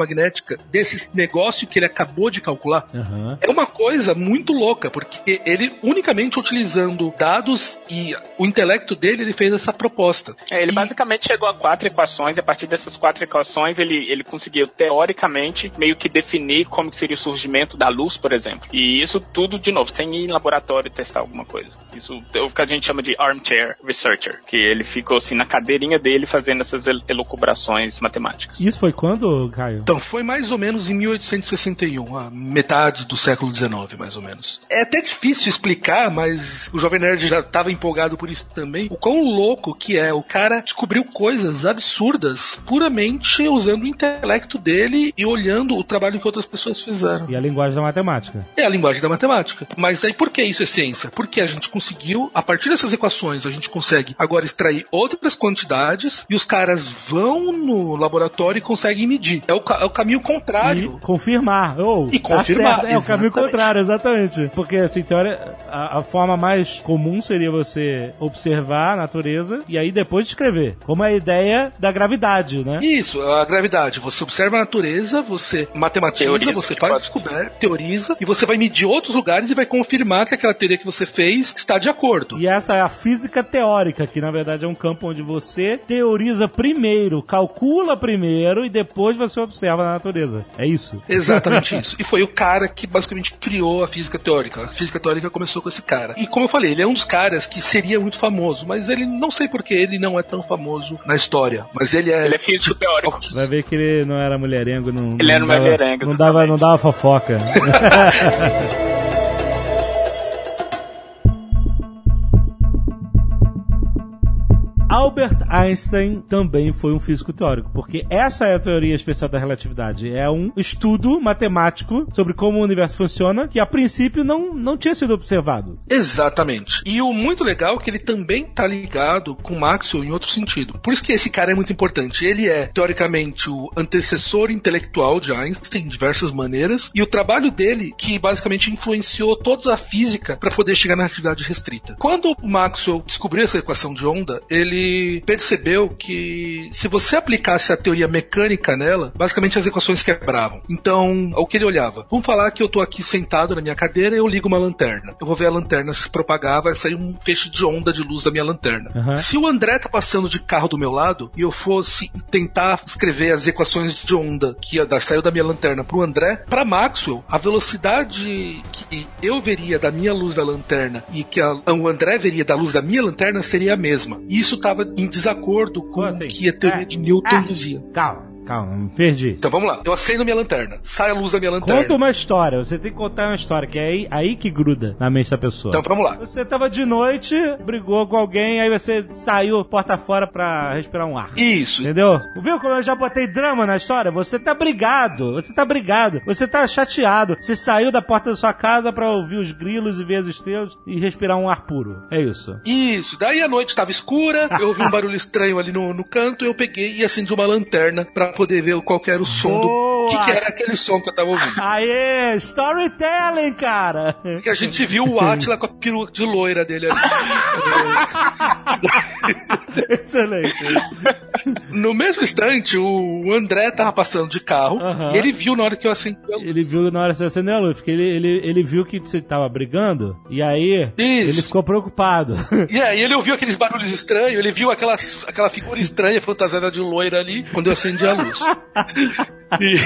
desse negócio que ele acabou de calcular? Aham. É uma coisa muito louca, porque ele, unicamente utilizando dados e o intelecto dele, ele fez essa proposta. É, ele E- basicamente chegou a quatro equações e a partir dessas quatro equações ele, ele conseguiu teoricamente meio que definir como que seria o surgimento da luz, por exemplo. E isso tudo, de novo, sem ir em laboratório e testar alguma coisa. Isso é o que a gente chama de armchair researcher, que ele ficou assim na cadeirinha dele fazendo essas el- elucubrações matemáticas. Isso foi quando, Caio? Então, foi mais ou menos em 1861, a metade do século XIX, mais ou menos. É até difícil explicar, mas o Jovem Nerd já estava empolgado por isso também. O quão louco que é. O cara descobriu coisas absurdas puramente usando o intelecto dele e olhando o trabalho que outras pessoas fizeram. E a linguagem da matemática. É a linguagem da matemática. Mas aí por que isso é ciência? Porque a gente conseguiu, a partir dessas equações, a gente consegue agora extrair outras quantidades e os caras vão no laboratório e conseguem medir. É o, é o caminho contrário. E confirmar. Ou, E tá confirmar. É o caminho contrário, exatamente. Porque, assim, teoria, a, a forma mais comum seria você observar a natureza e aí depois descrever. Como a ideia da gravidade, né? Isso, a gravidade. Você observa a natureza, você matematiza, Teoriza, você faz fato. descoberta, teoriza, e você vai medir outros lugares e vai confirmar que aquela teoria que você fez está de acordo. E essa é a física teórica, que na verdade é um campo onde você teoriza primeiro, calcula primeiro e depois você observa na natureza. É isso. Exatamente isso. E foi o cara que basicamente criou a física teórica. A física teórica começou com esse cara. E como eu falei, ele é um dos caras que seria muito famoso, mas ele não sei por que ele não é tão famoso na história. Mas ele é. Ele é físico teórico. Vai ver que ele não era mulherengo, não. Ele era não dava- mulherengo, Não dava, não dava fofoca. Albert Einstein também foi um físico teórico, porque essa é a teoria especial da relatividade. É um estudo matemático sobre como o universo funciona que a princípio não, não tinha sido observado. Exatamente. E o muito legal é que ele também tá ligado com Maxwell em outro sentido. Por isso que esse cara é muito importante. Ele é, teoricamente, o antecessor intelectual de Einstein, de diversas maneiras, e o trabalho dele que basicamente influenciou toda a física para poder chegar na atividade restrita. Quando o Maxwell descobriu essa equação de onda, ele percebeu que se você aplicasse a teoria mecânica nela, basicamente as equações quebravam. Então, o que ele olhava? Vamos falar que eu tô aqui sentado na minha cadeira e eu ligo uma lanterna. Eu vou ver a lanterna se propagar, vai sair um feixe de onda de luz da minha lanterna. Uhum. Se o André tá passando de carro do meu lado e eu fosse tentar escrever as equações de onda que saiu da minha lanterna pro André, para Maxwell, a velocidade que eu veria da minha luz da lanterna e que a, o André veria da luz da minha lanterna seria a mesma. Isso estava em desacordo com assim? o que a teoria É. de Newton Ah. dizia. Calma, calma, me perdi. Então vamos lá. Eu acendo minha lanterna, sai a luz da minha lanterna. Conta uma história, você tem que contar uma história, que é aí, aí que gruda na mente da pessoa. Então vamos lá. Você tava de noite, brigou com alguém, aí você saiu porta fora pra respirar um ar. Isso. Entendeu? Viu como eu já botei drama na história? Você tá brigado, você tá brigado, você tá chateado. Você saiu da porta da sua casa pra ouvir os grilos e ver as estrelas e respirar um ar puro. É isso. Isso. Daí a noite estava escura, eu ouvi um barulho estranho ali no, no canto, eu peguei e acendi uma lanterna pra poder ver qual era o som do. Boa! O que, que era aquele som que eu tava ouvindo? Aê, storytelling, cara! Que a gente viu o Atila com a peruca de loira dele ali. Excelente. No mesmo instante, o André tava passando de carro e ele viu na hora que eu acendi a luz. Ele viu na hora que você acendeu a luz, porque ele, ele, ele viu que você tava brigando, e aí ele Isso. ficou preocupado. E aí ele ouviu aqueles barulhos estranhos, ele viu aquelas, aquela figura estranha fantasiada de loira ali quando eu acendi a luz. E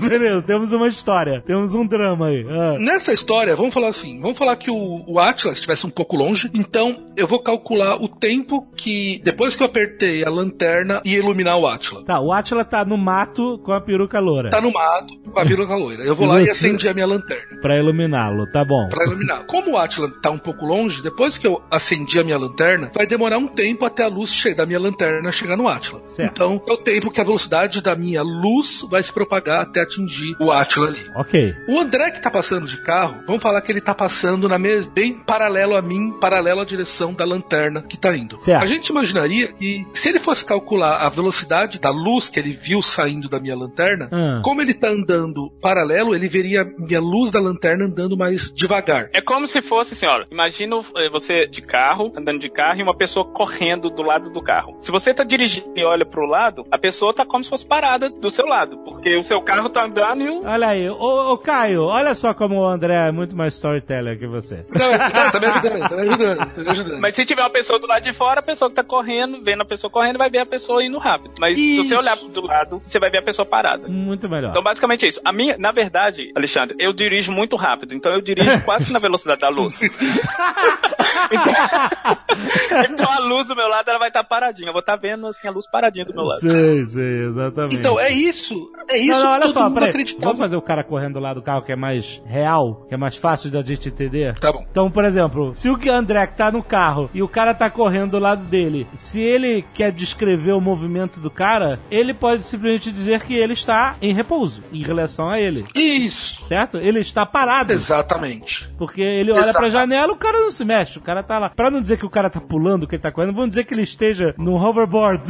Beleza, temos uma história, temos um drama aí. Ah. nessa história, vamos falar assim, vamos falar que o, o Atlas estivesse um pouco longe, então eu vou calcular o tempo que, depois que eu apertei a lanterna, ia iluminar o Atlas. Tá, o Atila tá no mato com a peruca loura. Tá no mato, com a peruca loira. Eu vou lá e acendi a minha lanterna. Pra iluminá-lo, tá bom. Pra iluminar. Como o Atila tá um pouco longe, depois que eu acendi a minha lanterna, vai demorar um tempo até a luz da minha lanterna chegar no Atila. Certo. Então, é o tempo que a velocidade da minha luz vai se propagar até atingir o Atila ali. Ok. O André que tá passando de carro, vamos falar que ele tá passando na mes bem paralelo a mim, paralelo à direção da lanterna que tá indo. Certo. A gente imaginaria que se ele fosse calcular a velocidade da luz que ele viu saindo da minha lanterna, Ah. como ele tá andando paralelo, ele veria minha luz da lanterna andando mais devagar. É como se fosse assim, olha, imagina eh, você de carro, andando de carro e uma pessoa correndo do lado do carro. Se você tá dirigindo e olha pro lado, a pessoa tá como se fosse parada do seu lado, porque o seu carro tá e. Olha aí, ô, ô Caio, olha só como o André é muito mais storyteller que você. Não, tá me ajudando, tá me ajudando, tá me ajudando. Mas se tiver uma pessoa do lado de fora, a pessoa que tá correndo, vendo a pessoa correndo, vai ver a pessoa indo rápido. Mas se Isso. você olhar do lado, você vai ver a pessoa parada. Muito melhor. Então, basicamente é isso. A minha, na verdade, Alexandre, eu dirijo muito rápido, então eu dirijo quase que na velocidade da luz. então, então a luz do meu lado ela vai estar paradinha. Eu vou estar vendo assim a luz paradinha do meu lado. Sei, sei, exatamente. Então, é isso. É isso não, não, olha só, mundo peraí. acreditava. Vamos fazer o cara correndo lá do carro que é mais real, que é mais fácil da gente entender? Tá bom. Então, por exemplo, se o André tá no carro e o cara tá correndo do lado dele, se ele quer descrever o movimento do cara, ele pode simplesmente dizer que ele está em repouso em relação a ele. Isso. Certo? Ele está parado. Exatamente. Porque ele olha Exato. pra janela, o cara não se mexe, o cara tá lá. Pra não dizer que o cara tá pulando, que ele tá correndo, vamos dizer que ele esteja num hoverboard.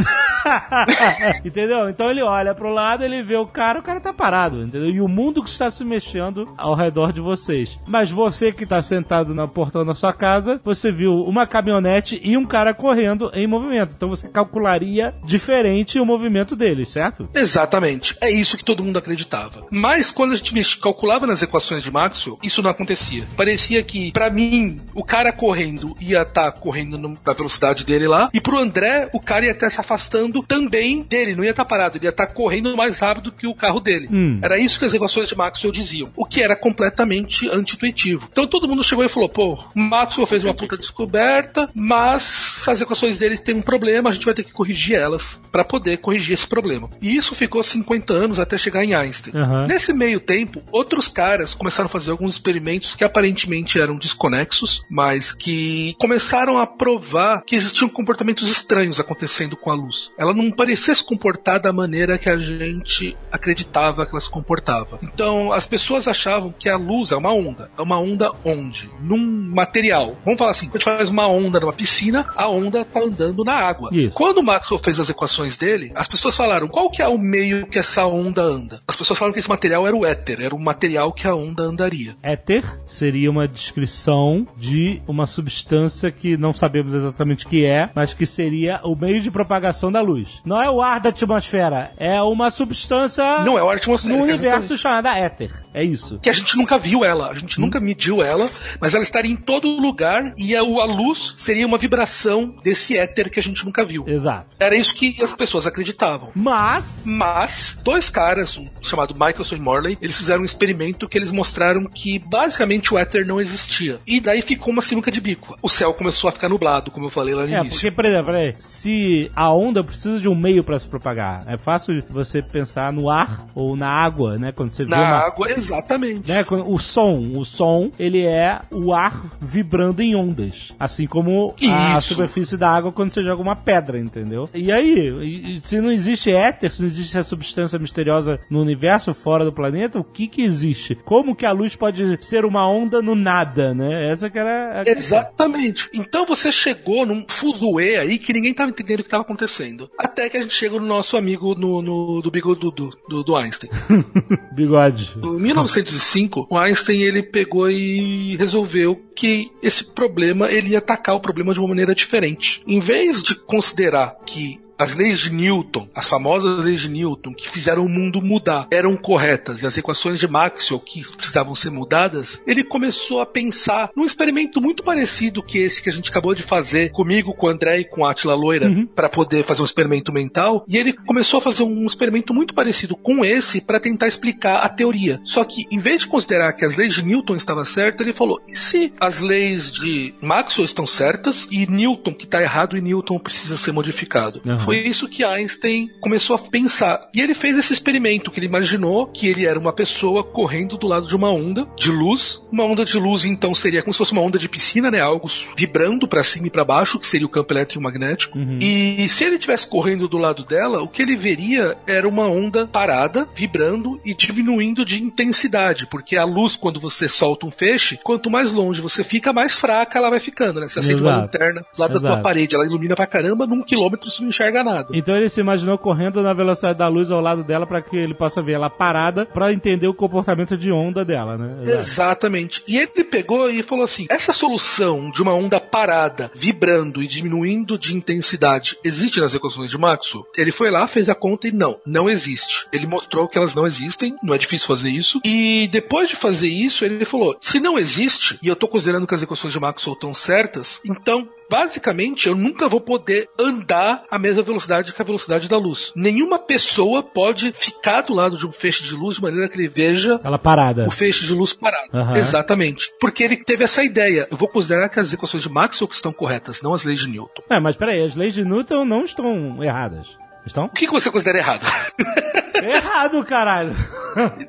entendeu? Então ele olha pro lado, ele vê o cara, o cara tá parado, entendeu? E o mundo que está se mexendo ao redor de vocês. Mas você que tá sentado na portão da sua casa, você viu uma caminhonete e um cara correndo em movimento. Então você calcularia diferente o movimento deles, certo? Exatamente. É isso que todo mundo acreditava. Mas quando a gente calculava nas equações de Maxwell, isso não acontecia. Parecia que, pra mim, o cara correndo ia estar correndo no- na velocidade dele lá, e pro André, o cara ia estar se afastando também dele, não ia estar parado, ele ia estar correndo mais rápido que o carro dele. Hum. Era isso que as equações de Maxwell diziam, o que era completamente anti-intuitivo. Então todo mundo chegou e falou: pô, Maxwell fez uma puta descoberta, mas as equações dele têm um problema, a gente vai ter que corrigir elas para poder corrigir esse problema. E isso ficou 50 anos até chegar em Einstein. Aham. Nesse meio tempo, outros caras começaram a fazer alguns experimentos que aparentemente eram desconexos, mas que começaram a provar que existiam comportamentos estranhos acontecendo com a luz. Ela não parecia se comportar da maneira que a gente acreditava que ela se comportava. Então, as pessoas achavam que a luz é uma onda. É uma onda onde? Num material. Vamos falar assim, quando a gente faz uma onda numa piscina, a onda tá andando na água. Isso. Quando o Maxwell fez as equações dele, as pessoas falaram, qual que é o meio que essa onda anda? As pessoas falaram que esse material era o éter, era o material que a onda andaria. Éter seria uma descrição de uma substância que não sabemos exatamente o que é, mas que seria o meio de propagação da luz. Não é o ar da atmosfera, é uma substância Não é o ar é universo chamada éter. É isso. que a gente nunca viu ela, a gente nunca mediu ela, mas ela estaria em todo lugar e a, a luz seria uma vibração desse éter que a gente nunca viu. Exato. Era isso que as pessoas acreditavam. Mas Mas, dois caras, um chamado Michelson e Morley, eles fizeram um experimento que eles mostraram que basicamente o éter não existia. E daí ficou uma sinuca de bico. O céu começou a ficar nublado, como eu falei lá no É, início. porque, por exemplo, peraí, se a onda precisa de um meio pra se propagar, é fácil você pensar no ar ou na água, né? Quando você vê Na água, exatamente. Né, o som, o som, ele é o ar vibrando em ondas, assim como a Isso. superfície da água quando você joga uma pedra, entendeu? E aí, se não existe éter, se não existe essa substância misteriosa no universo fora do planeta, o que que existe? Como que a luz pode ser uma onda no nada, né? Essa que era a Exatamente. Então você chegou num fuzuê aí que ninguém tava entendendo o que estava acontecendo. Até que a gente chegou no nosso amigo no, no- do bigode do, do, do- do Einstein. bigode. Em 1905, o Einstein ele pegou e resolveu que esse problema ele ia atacar o problema de uma maneira diferente. Em vez de considerar que as leis de Newton, as famosas leis de Newton, que fizeram o mundo mudar, eram corretas e as equações de Maxwell que precisavam ser mudadas, ele começou a pensar num experimento muito parecido que esse que a gente acabou de fazer comigo, com o André e com a Atila Loira, para poder fazer um experimento mental. E ele começou a fazer um experimento muito parecido com esse para tentar explicar a teoria. Só que, em vez de considerar que as leis de Newton estavam certas, ele falou: e se as leis de Maxwell estão certas e Newton que está errado e Newton precisa ser modificado? Aham. Foi isso que Einstein começou a pensar. E ele fez esse experimento que ele imaginou que ele era uma pessoa correndo do lado de uma onda de luz. Uma onda de luz, então, seria como se fosse uma onda de piscina, né? Algo vibrando para cima e para baixo, que seria o campo eletromagnético. E se ele estivesse correndo do lado dela, o que ele veria era uma onda parada, vibrando e diminuindo de intensidade, porque a luz, quando você solta um feixe, quanto mais longe você fica, mais fraca ela vai ficando, né? Você acende uma Exato. lanterna do lado da tua Exato. parede, ela ilumina pra caramba, num quilômetro você não enxerga nada. Então ele se imaginou correndo na velocidade da luz ao lado dela para que ele possa ver ela parada para entender o comportamento de onda dela, né? Exatamente. E ele pegou e falou assim: essa solução de uma onda parada, vibrando e diminuindo de intensidade, existe nas equações de Maxwell? Ele foi lá, fez a conta e não, não existe. Ele mostrou que elas não existem, não é difícil fazer isso. E depois de fazer isso, ele falou: se não existe, e eu tô considerando que as equações de Maxwell estão certas, então basicamente eu nunca vou poder andar a mesma velocidade que a velocidade da luz. Nenhuma pessoa pode ficar do lado de um feixe de luz de maneira que ele veja Ela parada. o feixe de luz parado. Aham. Exatamente. Porque ele teve essa ideia. Eu vou considerar que as equações de Maxwell que estão corretas, não as leis de Newton. É, mas peraí, as leis de Newton não estão erradas. Estão? O que, que você considera errado? Errado, caralho.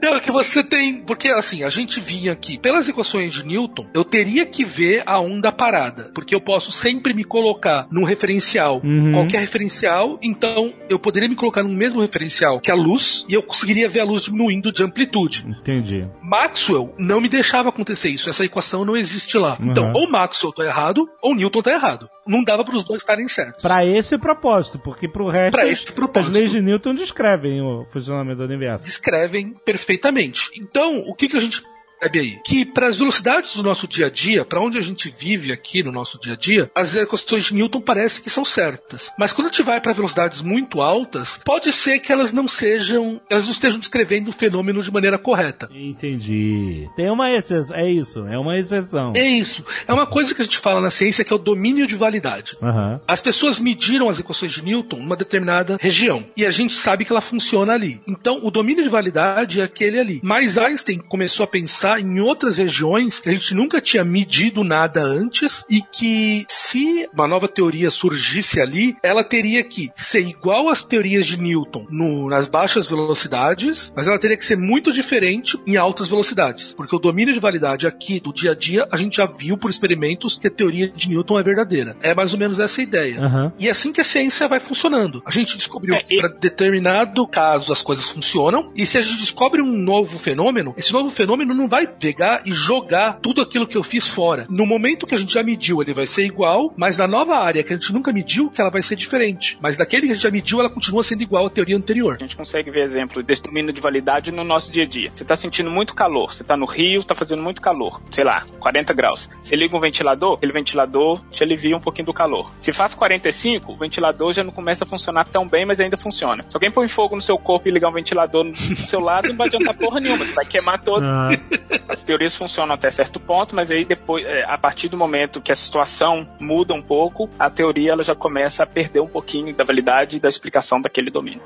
Não, é que você tem. Porque assim, a gente vinha aqui, pelas equações de Newton, eu teria que ver a onda parada. Porque eu posso sempre me colocar num referencial, Uhum. qualquer referencial, então eu poderia me colocar no mesmo referencial que a luz, e eu conseguiria ver a luz diminuindo de amplitude. Entendi. Maxwell não me deixava acontecer isso. Essa equação não existe lá. Uhum. Então, ou Maxwell tá errado, ou Newton tá errado. Não dava para os dois estarem certos. Pra esse propósito, porque pro resto, Pra esse as propósito. leis de Newton descrevem o funcionamento do universo. Descrevem perfeitamente. Então, o que, que a gente percebe aí? Que para as velocidades do nosso dia a dia, para onde a gente vive aqui no nosso dia a dia, as equações de Newton parecem que são certas. Mas quando a gente vai para velocidades muito altas, pode ser que elas não sejam, elas não estejam descrevendo o fenômeno de maneira correta. Entendi. Tem uma exceção. É isso, é uma exceção. É isso. É uma coisa que a gente fala na ciência que é o domínio de validade. Aham. As pessoas mediram as equações de Newton numa determinada região e a gente sabe que ela funciona ali. Então, o domínio de validade é aquele ali. Mas Einstein começou a pensar em outras regiões que a gente nunca tinha medido nada antes e que se uma nova teoria surgisse ali, ela teria que ser igual às teorias de Newton no- nas baixas velocidades, mas ela teria que ser muito diferente em altas velocidades, porque o domínio de validade aqui do dia a dia a gente já viu por experimentos que a teoria de Newton é verdadeira. É mais ou menos essa a ideia. Aham. E é assim que a ciência vai funcionando. A gente descobriu É, que e- para determinado caso as coisas funcionam, e se a gente descobre um novo fenômeno, esse novo fenômeno não vai pegar e jogar tudo aquilo que eu fiz fora. No momento que a gente já mediu, ele vai ser igual, mas na nova área que a gente nunca mediu, que ela vai ser diferente. Mas daquele que a gente já mediu, ela continua sendo igual à teoria anterior. A gente consegue ver exemplo desse domínio de validade no nosso dia a dia. Você tá sentindo muito calor, você tá no Rio, tá fazendo muito calor, sei lá, 40 graus. Você liga um ventilador, aquele ventilador te alivia um pouquinho do calor. Se faz 45, o ventilador já não começa a funcionar tão bem, mas ainda funciona. Se alguém põe fogo no seu corpo e ligar um ventilador no seu lado, não vai adiantar porra nenhuma, você vai queimar todo. Ah, As teorias funcionam até certo ponto, mas aí depois, é, a partir do momento que a situação muda um pouco, a teoria ela já começa a perder um pouquinho da validade da explicação daquele domínio.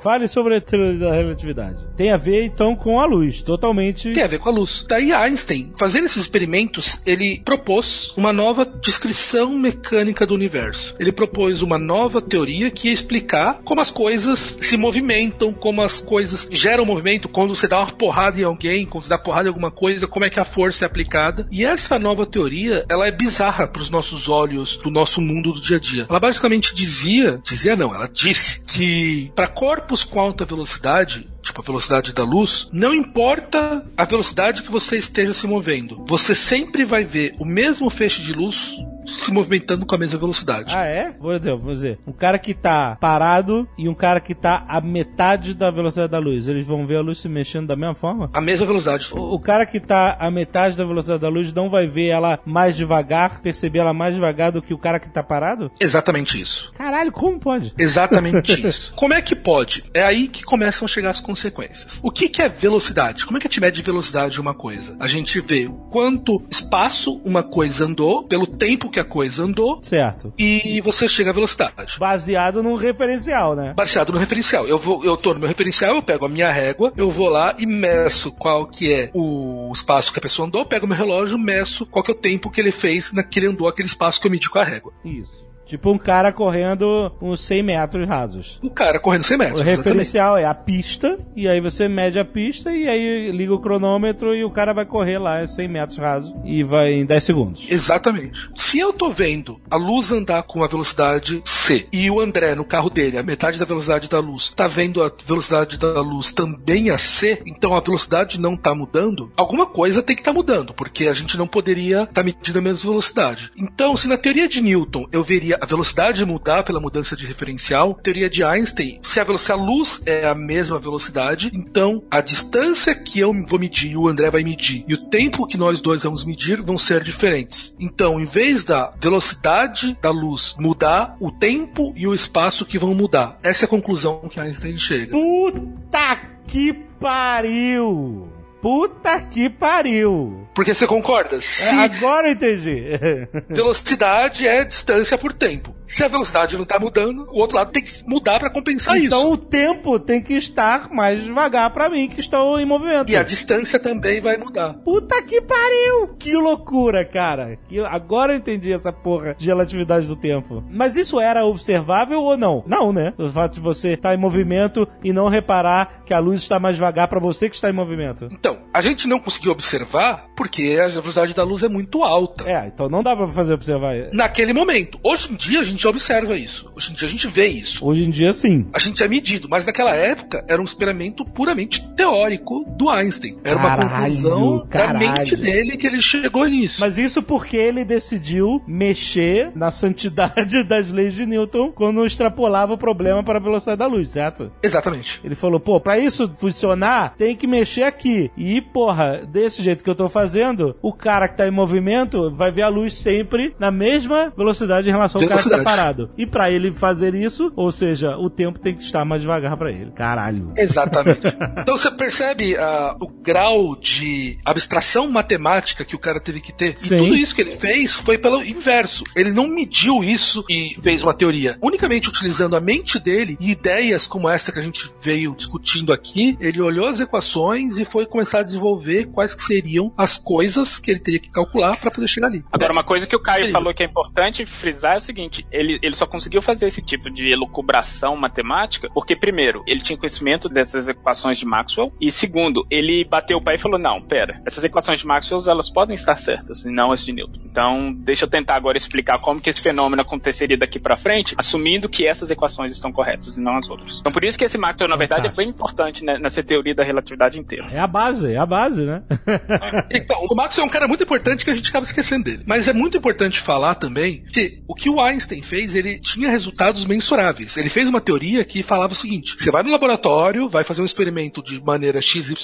Fale sobre a teoria da relatividade. Tem a ver, então, com a luz. Totalmente. Tem a ver com a luz. Daí Einstein, fazendo esses experimentos, ele propôs uma nova descrição mecânica do universo. Ele propôs uma nova teoria que ia explicar como as coisas se movimentam, como as coisas geram movimento, quando você dá uma porrada em alguém, quando você dá porrada em alguma coisa, como é que a força é aplicada. E essa nova teoria, ela é bizarra para os nossos olhos do nosso mundo do dia a dia. Ela basicamente dizia, dizia não, ela disse que para corpos com alta velocidade, tipo a velocidade da luz, não importa a velocidade que você esteja se movendo, você sempre vai ver o mesmo feixe de luz se movimentando com a mesma velocidade. Ah, é? Vou dizer, vou dizer. Um cara que tá parado e um cara que tá a metade da velocidade da luz. Eles vão ver a luz se mexendo da mesma forma? A mesma velocidade. O, o cara que tá a metade da velocidade da luz não vai ver ela mais devagar, perceber ela mais devagar do que o cara que tá parado? Exatamente isso. Caralho, como pode? Exatamente isso. Como é que pode? É aí que começam a chegar as consequências. O que, que é velocidade? Como é que a gente mede velocidade de uma coisa? A gente vê o quanto espaço uma coisa andou, pelo tempo que a coisa andou, Certo. e você chega à velocidade. Baseado num referencial, né? Baseado no referencial. Eu vou, eu tô no meu referencial, eu pego a minha régua, eu vou lá e meço qual que é o espaço que a pessoa andou, pego meu relógio, meço qual que é o tempo que ele fez naquele andou aquele espaço que eu medi com a régua. Isso. Tipo um cara correndo uns 100 metros rasos. O cara correndo 100 metros. O exatamente. referencial é a pista, e aí você mede a pista, e aí liga o cronômetro e o cara vai correr lá 100 metros rasos e vai em 10 segundos. Exatamente. Se eu tô vendo a luz andar com a velocidade C e o André no carro dele, a metade da velocidade da luz, tá vendo a velocidade da luz também a C, então a velocidade não tá mudando, alguma coisa tem que estar tá mudando, porque a gente não poderia estar tá medindo a mesma velocidade. Então, se na teoria de Newton eu veria a velocidade mudar pela mudança de referencial, teoria de Einstein, se a, se a luz é a mesma velocidade, então a distância que eu vou medir e o André vai medir e o tempo que nós dois vamos medir vão ser diferentes. Então, em vez da velocidade da luz mudar, o tempo e o espaço que vão mudar. Essa é a conclusão que Einstein chega. Puta que pariu! Puta que pariu! Porque você concorda? É, Se agora eu entendi. velocidade é distância por tempo. Se a velocidade não tá mudando, o outro lado tem que mudar para compensar então isso. o tempo tem que estar mais devagar pra mim que estou em movimento. E a distância também vai mudar. Puta que pariu! Que loucura, cara. Que... Agora eu entendi essa porra de relatividade do tempo. Mas isso era observável ou não? Não, né? O fato de você estar em movimento e não reparar que a luz está mais devagar pra você que está em movimento. Então, Então, a gente não conseguiu observar porque a velocidade da luz é muito alta. É, então não dá pra fazer observar. Naquele momento. Hoje em dia a gente observa isso. Hoje em dia a gente vê isso. Hoje em dia, sim. A gente é medido, mas naquela época era um experimento puramente teórico do Einstein. Era uma Caralho, conclusão da caralho. mente dele que ele chegou nisso. Mas isso porque ele decidiu mexer na santidade das leis de Newton quando extrapolava o problema para a velocidade da luz, certo? Exatamente. Ele falou, pô, pra isso funcionar, tem que mexer aqui. E, porra, desse jeito que eu tô fazendo, o cara que tá em movimento vai ver a luz sempre na mesma velocidade em relação ao cara que tá parado. E pra ele fazer isso, ou seja, o tempo tem que estar mais devagar pra ele. Caralho. Exatamente. então você percebe ah, o grau de abstração matemática que o cara teve que ter. Sim. E tudo isso que ele fez foi pelo inverso. Ele não mediu isso e fez uma teoria. Unicamente utilizando a mente dele e ideias como essa que a gente veio discutindo aqui, ele olhou as equações e foi começar a desenvolver quais que seriam as coisas que ele teria que calcular para poder chegar ali. Agora, uma coisa que o Caio Sim. falou que é importante frisar é o seguinte: ele, ele só conseguiu fazer esse tipo de elucubração matemática porque, primeiro, ele tinha conhecimento dessas equações de Maxwell, e segundo, ele bateu o pé e falou: não, pera, essas equações de Maxwell elas podem estar certas e não as de Newton. Então, deixa eu tentar agora explicar como que esse fenômeno aconteceria daqui pra frente, assumindo que essas equações estão corretas e não as outras. Então, por isso que esse Maxwell, na verdade, é bem importante né, nessa teoria da relatividade inteira. É a base, é a base, né? Então, o Max é um cara muito importante que a gente acaba esquecendo dele. Mas é muito importante falar também que o que o Einstein fez, ele tinha resultados mensuráveis. Ele fez uma teoria que falava o seguinte: você vai no laboratório, vai fazer um experimento de maneira XYZ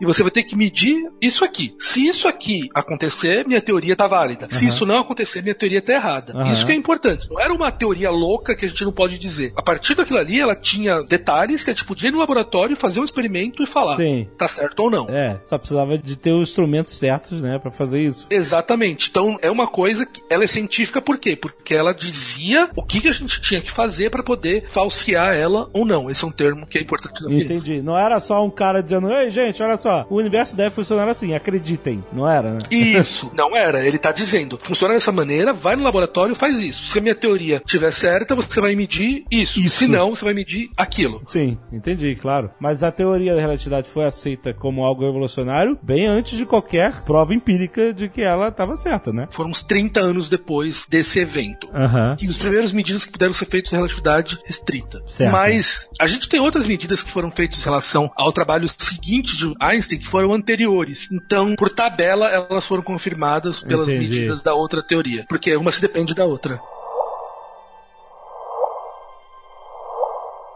e você vai ter que medir isso aqui. Se isso aqui acontecer, minha teoria tá válida. Se Aham. isso não acontecer, minha teoria tá errada. Aham. Isso que é importante. Não era uma teoria louca que a gente não pode dizer. A partir daquilo ali, ela tinha detalhes que a gente podia ir no laboratório, fazer um experimento e falar Sim. tá certo ou não. É, só precisava de ter os instrumentos certos, né, pra fazer isso. Exatamente. Então é uma coisa que ela é científica por quê? Porque ela dizia o que, que a gente tinha que fazer para poder falsear ela ou não. Esse é um termo que é importante. Entendi. Não era só um cara dizendo, ei, gente, olha só, o universo deve funcionar assim, acreditem. Não era, né? Isso, não era. Ele tá dizendo, funciona dessa maneira, vai no laboratório, faz isso. Se a minha teoria estiver certa, você vai medir isso. Isso. Se não, você vai medir aquilo. Sim, entendi, claro. Mas a teoria da relatividade foi aceita como algo evolucionário bem antes de qualquer prova empírica de que ela estava certa, né? Foram uns 30 anos depois desse evento. Aham. E os primeiros medidas que puderam ser feitas em relatividade restrita. Certo. Mas a gente tem outras medidas que foram feitas em relação ao trabalho seguinte de Einstein que foram anteriores. Então, por tabela, elas foram confirmadas pelas Entendi. medidas da outra teoria. Porque uma se depende da outra.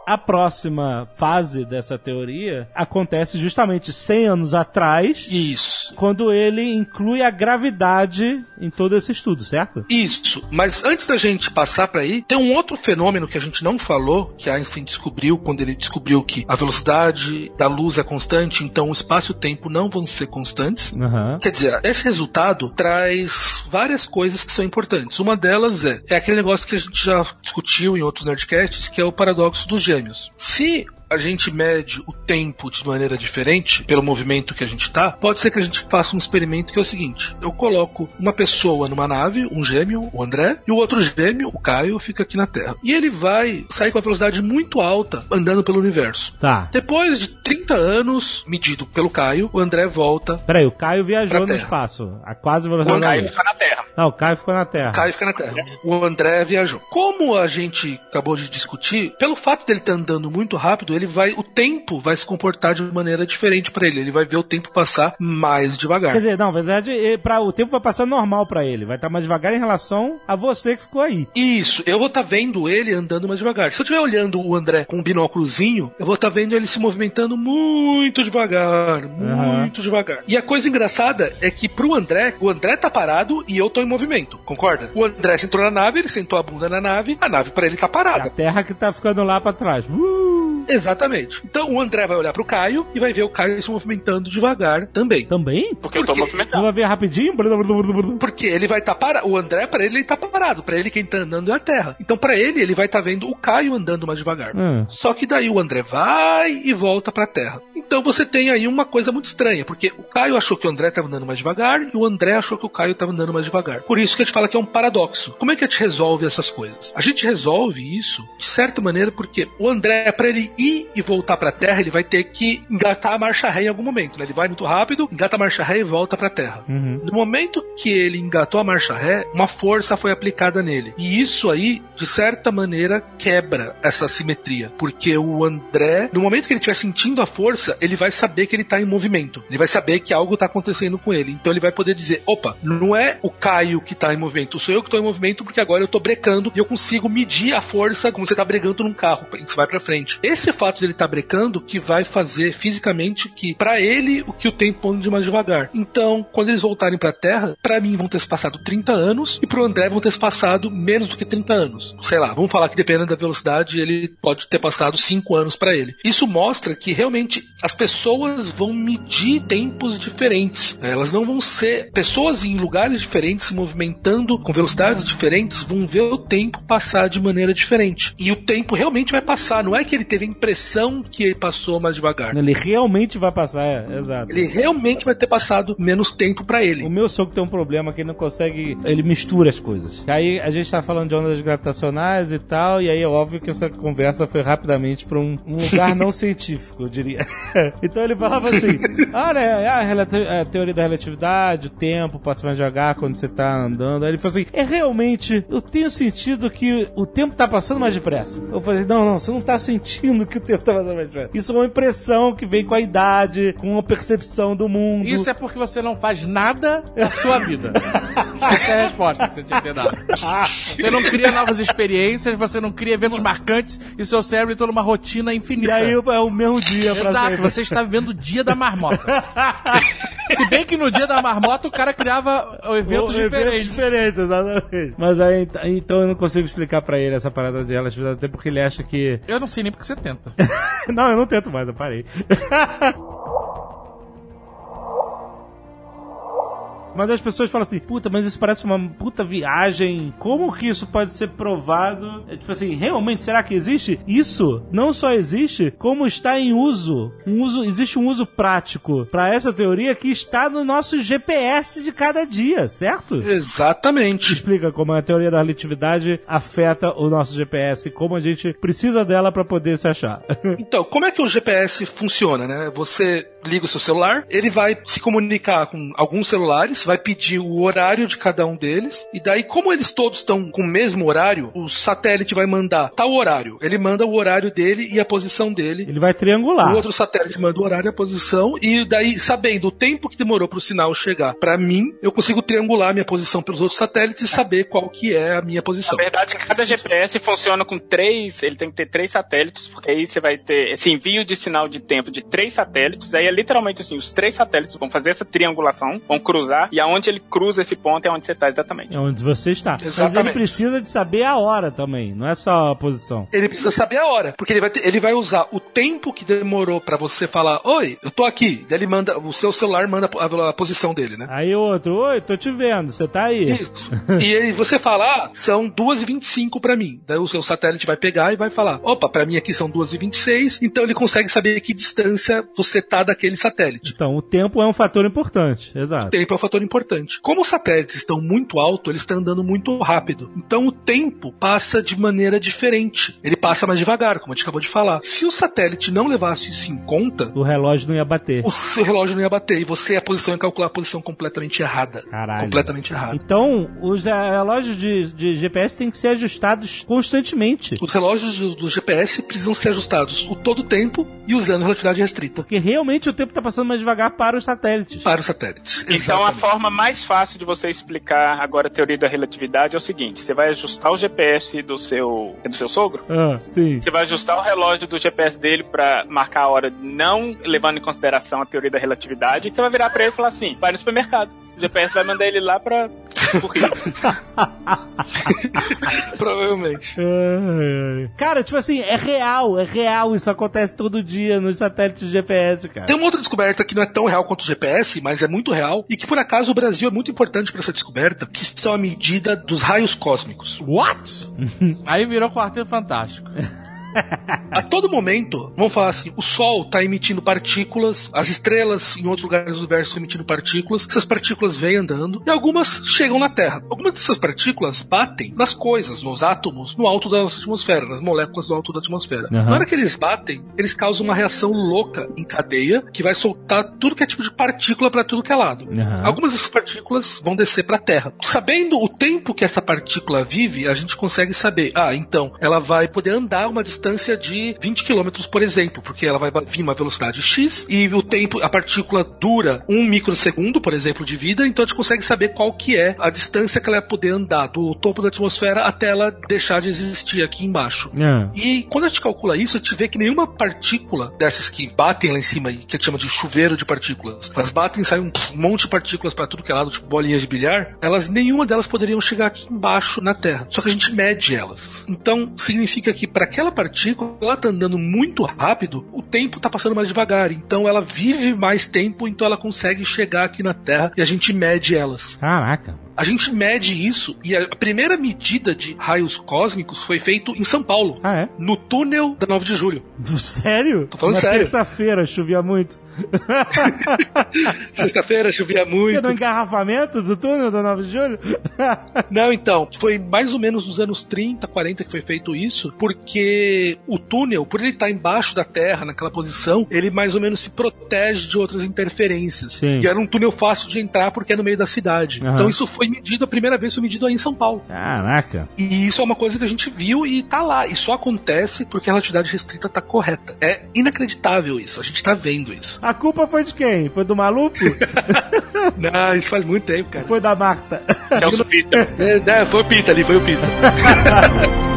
A próxima fase dessa teoria acontece justamente 100 anos atrás, Isso. quando ele inclui a gravidade em todo esse estudo, certo? Isso. Mas antes da gente passar para aí, tem um outro fenômeno que a gente não falou, que Einstein descobriu quando ele descobriu que a velocidade da luz é constante, então o espaço e o tempo não vão ser constantes. Aham. Quer dizer, esse resultado traz várias coisas que são importantes. Uma delas é, é aquele negócio que a gente já discutiu em outros Nerdcasts, que é o paradoxo dos gêmeos. Se a gente mede o tempo de maneira diferente, pelo movimento que a gente tá, pode ser que a gente faça um experimento que é o seguinte: eu coloco uma pessoa numa nave, um gêmeo, o André, e o outro gêmeo, o Caio, fica aqui na Terra. E ele vai sair com uma velocidade muito alta andando pelo universo. Tá. Depois de 30 anos, medido pelo Caio, o André volta Peraí, o Caio viajou no espaço. A quase O velocidade da Caio fica na Terra. Não, o Caio ficou na Terra. O Caio fica na Terra. O André viajou. Como a gente acabou de discutir, pelo fato dele estar andando muito rápido, ele vai, o tempo vai se comportar de maneira diferente pra ele. Ele vai ver o tempo passar mais devagar. Quer dizer, não, na verdade, pra, o tempo vai passar normal pra ele. Vai estar mais devagar em relação a você que ficou aí. Isso, eu vou estar vendo ele andando mais devagar. Se eu estiver olhando o André com um binóculozinho, eu vou estar vendo ele se movimentando muito devagar, muito devagar. E a coisa engraçada é que pro André, o André tá parado e eu tô em movimento, concorda? O André sentou na nave, ele sentou a bunda na nave, a nave pra ele tá A parada. Terra que tá ficando lá pra trás. Uh, Exatamente. Então o André vai olhar pro Caio e vai ver o Caio se movimentando devagar também. também? Porque eu tô movimentando. vai ver rapidinho? Porque ele vai estar parado. O André, pra ele, ele tá parado. Pra ele, quem tá andando é a Terra. Então, pra ele, ele vai estar vendo o Caio andando mais devagar. Hum. Só que daí o André vai e volta pra Terra. Então você tem aí uma coisa muito estranha, porque o Caio achou que o André estava andando mais devagar e o André achou que o Caio estava andando mais devagar. Por isso que a gente fala que é um paradoxo. Como é que a gente resolve essas coisas? A gente resolve isso de certa maneira porque o André, para ele ir e voltar para a Terra, ele vai ter que engatar a marcha ré em algum momento, né? Ele vai muito rápido, engata a marcha ré e volta para a Terra. Uhum. No momento que ele engatou a marcha ré, uma força foi aplicada nele. E isso aí, de certa maneira, quebra essa simetria. Porque o André, no momento que ele estiver sentindo a força, ele vai saber que ele tá em movimento. Ele vai saber que algo tá acontecendo com ele. Então ele vai poder dizer: opa, não é o Caio que tá em movimento, sou eu que tô em movimento porque agora eu tô brecando e eu consigo medir a força como você tá brecando num carro. Isso vai pra frente. Esse fato de ele tá brecando que vai fazer fisicamente que, para ele, o que o tempo ande mais devagar. Então, quando eles voltarem pra Terra, para mim vão ter se passado 30 anos e pro André vão ter se passado menos do que 30 anos. Sei lá, vamos falar que dependendo da velocidade, ele pode ter passado 5 anos para ele. Isso mostra que realmente as pessoas vão medir tempos diferentes. Elas não vão ser pessoas em lugares diferentes se movimentando com velocidades diferentes, vão ver o tempo passar de maneira diferente. E o tempo realmente vai passar, não é que ele teve a impressão que ele passou mais devagar. Ele realmente vai passar, é, exato. Ele realmente vai ter passado menos tempo para ele. O meu sogro tem um problema que ele não consegue. Ele mistura as coisas. Aí a gente tá falando de ondas gravitacionais e tal, e aí é óbvio que essa conversa foi rapidamente pra um, um lugar não científico, eu diria. então ele falava assim: ah, né, a, relati- a teoria da relatividade, o tempo passa mais devagar quando você tá andando. Aí ele falou assim: é realmente, eu tenho sentido que o tempo tá passando mais depressa. Eu falei: não, não, você não tá sentindo que o tempo tá passando mais depressa. Isso é uma impressão que vem com a idade, com a percepção do mundo. Isso é porque você não faz nada na sua vida. Essa é a resposta que você tinha que ter dado. Você não cria novas experiências, você não cria eventos marcantes e seu cérebro entrou numa rotina infinita. E aí é o mesmo dia pra Exato, sempre. você está vivendo o dia da marmota. Se bem que no dia da marmota o cara criava eventos Ou diferentes. diferentes, exatamente. Mas aí, então eu não consigo explicar pra ele essa parada de relatividade, até porque ele acha que. Eu não sei nem porque você tenta. não, eu não tento mais, eu parei. Mas as pessoas falam assim, puta, mas isso parece uma puta viagem. Como que isso pode ser provado? É tipo assim, realmente, será que existe? Isso não só existe, como está em uso. Um uso existe um uso prático para essa teoria que está no nosso GPS de cada dia, certo? Exatamente. Explica como a teoria da relatividade afeta o nosso GPS, como a gente precisa dela para poder se achar. Então, como é que o GPS funciona, né? Você liga o seu celular, ele vai se comunicar com alguns celulares, vai pedir o horário de cada um deles, e daí, como eles todos estão com o mesmo horário, o satélite vai mandar tal horário. Ele manda o horário dele e a posição dele. Ele vai triangular. O outro satélite manda o horário e a posição, e daí, sabendo o tempo que demorou para o sinal chegar para mim, eu consigo triangular minha posição pelos outros satélites e saber qual que é a minha posição. Na verdade, cada GPS funciona com três. Ele tem que ter três satélites, porque aí você vai ter esse envio de sinal de tempo de três satélites. Aí é literalmente assim: os três satélites vão fazer essa triangulação, vão cruzar, e aonde ele cruza esse ponto é onde você está exatamente. É onde você está. Mas ele Exatamente. precisa de saber a hora também, não é só a posição. Ele precisa saber a hora, porque ele vai, ter- ele vai usar o tempo que demorou para você falar, oi, eu tô aqui. Daí ele manda, o seu celular manda a, a posição dele, né? Aí o outro, oi, tô te vendo, você tá aí. Isso. e aí você fala, ah, são 2h25 pra mim. Daí o seu satélite vai pegar e vai falar, opa, pra mim aqui são 2h26, então ele consegue saber que distância você tá daquele satélite. Então, o tempo é um fator importante, O exato. tempo é um fator importante. Como os satélites estão muito alto, eles estão andando muito rápido. Então o tempo passa de maneira diferente. Ele passa mais devagar, como a gente acabou de falar. Se o satélite não levasse isso em conta, O relógio não ia bater. o seu relógio não ia bater e você a posição ia calcular a posição completamente errada. Caralho. Completamente errada. Então, os relógios de, de GPS têm que ser ajustados constantemente. Os relógios do, do GPS precisam ser ajustados o todo o tempo e usando relatividade restrita Porque realmente o tempo tá passando mais devagar para os satélites. para os satélites. Então a Exatamente. Forma mais fácil de você explicar agora a teoria da relatividade é o seguinte: você vai ajustar o GPS do seu é do seu sogro. Ah, sim. Você vai ajustar o relógio do GPS dele pra marcar a hora, não levando em consideração a teoria da relatividade. Você vai virar pra ele e falar assim: vai no supermercado. O GPS vai mandar ele lá pra pro Rio. Provavelmente. Cara, tipo assim, é real, é real. Isso acontece todo dia nos satélites de GPS, cara. Tem uma outra descoberta que não é tão real quanto o GPS, mas é muito real, e que por acaso o Brasil é muito importante para essa descoberta, que são a medida dos raios cósmicos. What? Aí virou Quarteto Fantástico. A todo momento, vamos falar assim, o Sol está emitindo partículas, as estrelas em outros lugares do universo estão emitindo partículas, essas partículas vêm andando e algumas chegam na Terra. Algumas dessas partículas batem nas coisas, nos átomos, no alto da nossa atmosfera, nas moléculas do alto da atmosfera. Uhum. Na hora que eles batem, eles causam uma reação louca em cadeia que vai soltar tudo que é tipo de partícula para tudo que é lado. Uhum. Algumas dessas partículas vão descer para a Terra. Sabendo o tempo que essa partícula vive, a gente consegue saber, ah, então, ela vai poder andar uma distância de 20 km, por exemplo, porque ela vai vir uma velocidade X e o tempo, a partícula dura um microsegundo, por exemplo, de vida, então a gente consegue saber qual que é a distância que ela vai poder andar do topo da atmosfera até ela deixar de existir aqui embaixo. Ah. E quando a gente calcula isso, a gente vê que nenhuma partícula dessas que batem lá em cima, que a gente chama de chuveiro de partículas, elas batem e saem um monte de partículas para tudo que é lado, tipo bolinhas de bilhar, elas nenhuma delas poderiam chegar aqui embaixo na Terra. Só que a gente mede elas. Então significa que para aquela partícula, ela tá andando muito rápido, o tempo tá passando mais devagar. Então ela vive mais tempo, então ela consegue chegar aqui na Terra e a gente mede elas. Caraca. A gente mede isso e a primeira medida de raios cósmicos foi feito em São Paulo, Ah, é? no túnel da 9 de julho. Sério? Tô falando Na sério. terça-feira chovia muito. Sexta-feira chovia muito. no engarrafamento do túnel da 9 de julho? Não, então, foi mais ou menos nos anos 30, 40 que foi feito isso, porque o túnel, por ele estar embaixo da Terra, naquela posição, ele mais ou menos se protege de outras interferências. Sim. E era um túnel fácil de entrar porque é no meio da cidade. Aham. Então isso foi medido, a primeira vez foi medido aí em São Paulo. Caraca. E isso é uma coisa que a gente viu e tá lá. E só acontece porque a relatividade restrita tá correta. É inacreditável isso. A gente tá vendo isso. A culpa foi de quem? Foi do Maluf? Não, isso faz muito tempo, cara. foi da Marta? Celso Peter. É, né, foi o Pita ali, foi o Pita.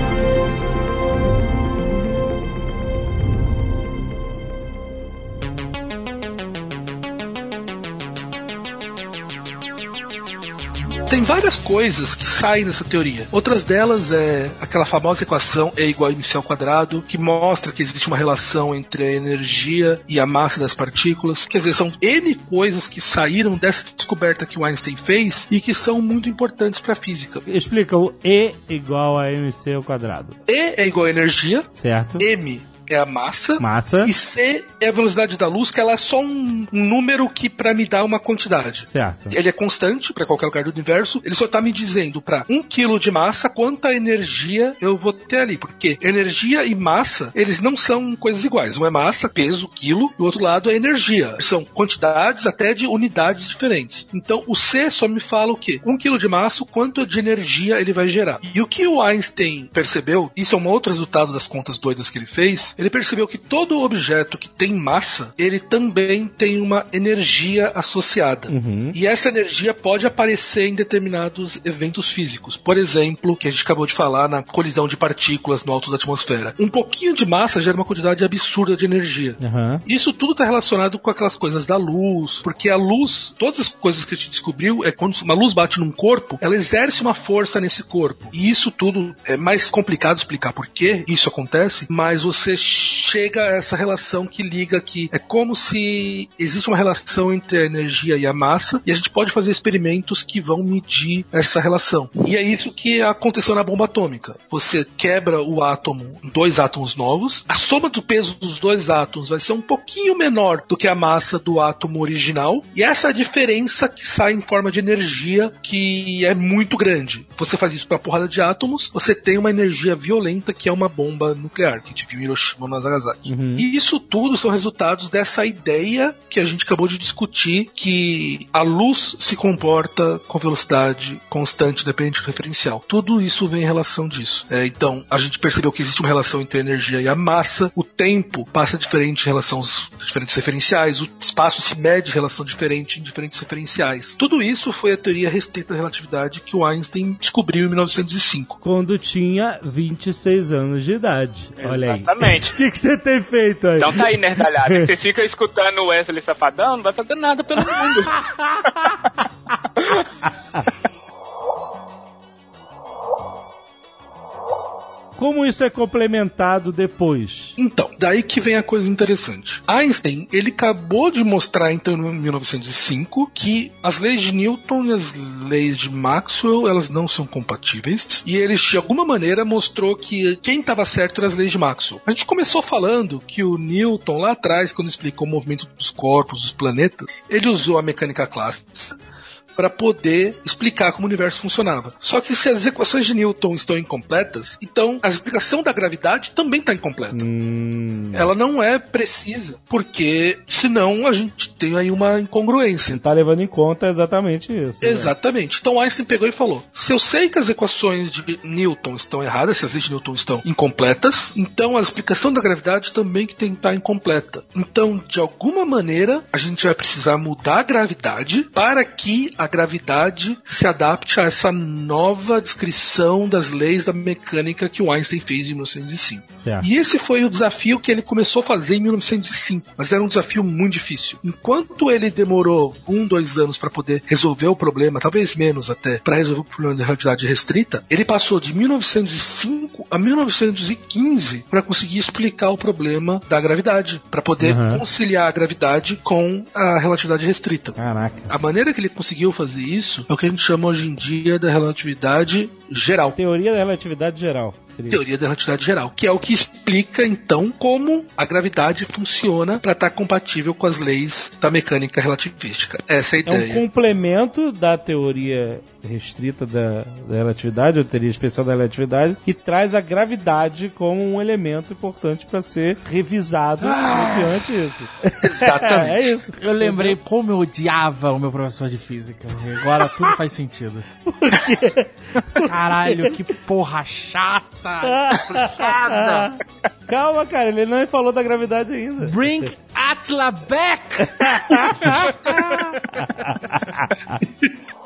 Tem várias coisas que saem dessa teoria. Outras delas é aquela famosa equação E igual a mc ao quadrado, que mostra que existe uma relação entre a energia e a massa das partículas. Quer dizer, são N coisas que saíram dessa descoberta que o Einstein fez e que são muito importantes para a física. Explica o E igual a MC ao quadrado. E é igual a energia, Certo? M é a massa. Massa. E C é a velocidade da luz, que ela é só um, um número que para me dar uma quantidade. Certo. Ele é constante para qualquer lugar do universo. Ele só tá me dizendo para um quilo de massa quanta energia eu vou ter ali. Porque energia e massa, eles não são coisas iguais. Um é massa, peso, quilo, e o outro lado é energia. São quantidades até de unidades diferentes. Então o C só me fala o quê? Um quilo de massa, quanto de energia ele vai gerar. E o que o Einstein percebeu, isso é um outro resultado das contas doidas que ele fez, ele percebeu que todo objeto que tem massa, ele também tem uma energia associada. Uhum. E essa energia pode aparecer em determinados eventos físicos. Por exemplo, que a gente acabou de falar na colisão de partículas no alto da atmosfera. Um pouquinho de massa gera uma quantidade absurda de energia. Aham. Isso tudo está relacionado com aquelas coisas da luz, porque a luz, todas as coisas que a gente descobriu, é quando uma luz bate num corpo, ela exerce uma força nesse corpo. E isso tudo é mais complicado explicar por que isso acontece, mas você chega a essa relação que liga que é como se existe uma relação entre a energia e a massa, e a gente pode fazer experimentos que vão medir essa relação. E é isso que aconteceu na bomba atômica. Você quebra o átomo dois átomos novos, a soma do peso dos dois átomos vai ser um pouquinho menor do que a massa do átomo original, e essa é diferença que sai em forma de energia que é muito grande. Você faz isso para porrada de átomos, você tem uma energia violenta que é uma bomba nuclear, que a gente viu em Hiroshima e Nagasaki. Uhum. E isso tudo são resultados dessa ideia que a gente acabou de discutir, que a luz se comporta com velocidade constante, dependente do referencial. Tudo isso vem em relação disso. É, então, a gente percebeu que existe uma relação entre a energia e a massa, o tempo passa diferente em relação aos diferentes referenciais, o espaço se mede em relação diferente em diferentes referenciais. Tudo isso foi a teoria restrita da relatividade que o Einstein descobriu em 1905. Quando tinha 26 anos de idade. Olha aí. Exatamente. O que, você tem feito aí? Então tá aí, nerdalhada. Vocês ficam escutando o Wesley Safadão, não vai fazer nada pelo mundo. como isso é complementado depois? Então, daí que vem a coisa interessante. Einstein, ele acabou de mostrar então em 1905 que as leis de Newton e as leis de Maxwell, elas não são compatíveis, e ele de alguma maneira mostrou que quem estava certo eram as leis de Maxwell. A gente começou falando que o Newton lá atrás, quando explicou o movimento dos corpos, dos planetas, ele usou a mecânica clássica para poder explicar como o universo funcionava. Só que se as equações de Newton estão incompletas, então a explicação da gravidade também está incompleta. Hum. Ela não é precisa, porque senão a gente tem aí uma incongruência. Não tá levando em conta exatamente isso. né? Exatamente. Então Einstein pegou e falou: se eu sei que as equações de Newton estão erradas, se as leis de Newton estão incompletas, então a explicação da gravidade também que tem que estar incompleta. Então, de alguma maneira, a gente vai precisar mudar a gravidade para que a gravidade se adapte a essa nova descrição das leis da mecânica que o Einstein fez em 1905. Certo. E esse foi o desafio que ele começou a fazer em 1905, mas era um desafio muito difícil. Enquanto ele demorou um, dois anos para poder resolver o problema, talvez menos até, para resolver o problema da relatividade restrita, ele passou de 1905 a 1915 para conseguir explicar o problema da gravidade, para poder Uhum. conciliar a gravidade com a relatividade restrita. Caraca. A maneira que ele conseguiu fazer isso é o que a gente chama hoje em dia da relatividade geral. Teoria da relatividade geral. Teoria da relatividade geral, que é o que explica então como a gravidade funciona para estar compatível com as leis da mecânica relativística. Essa é a É um ideia. complemento da teoria restrita da, da relatividade, ou teoria especial da relatividade, que traz a gravidade como um elemento importante para ser revisado mediante isso. Exatamente. é isso. Eu lembrei como eu odiava o meu professor de física. Agora tudo faz sentido. Caralho, que porra chata. Chata. Calma, cara, ele não falou da gravidade ainda. Bring Atla back!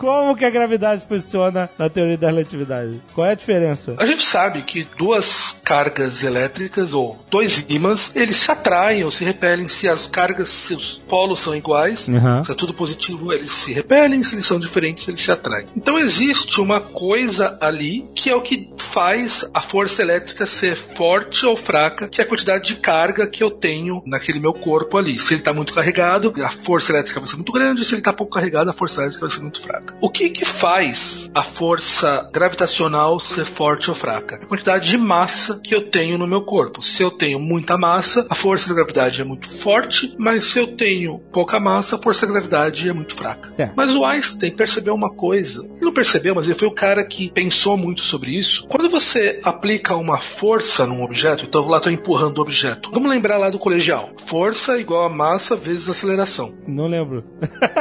Como que a gravidade funciona na teoria da relatividade? Qual é a diferença? A gente sabe que duas cargas elétricas ou dois ímãs, eles se atraem ou se repelem se as cargas, se os polos são iguais, Uhum. se é tudo positivo, eles se repelem, se eles são diferentes, eles se atraem. Então existe uma coisa ali que é o que faz a força elétrica ser forte ou fraca, que é a quantidade de carga que eu tenho naquele meu corpo ali. Se ele está muito carregado, a força elétrica vai ser muito grande, se ele está pouco carregado, a força elétrica vai ser muito fraca. O que que faz a força gravitacional ser forte ou fraca? A quantidade de massa que eu tenho no meu corpo. Se eu tenho muita massa, a força da gravidade é muito forte, mas se eu tenho pouca massa, a força da gravidade é muito fraca. Certo. Mas o Einstein percebeu uma coisa. Ele não percebeu, mas ele foi o cara que pensou muito sobre isso. Quando você aplica uma força num objeto, então eu lá estou empurrando o objeto. Vamos lembrar lá do colegial. Força igual a massa vezes aceleração. Não lembro.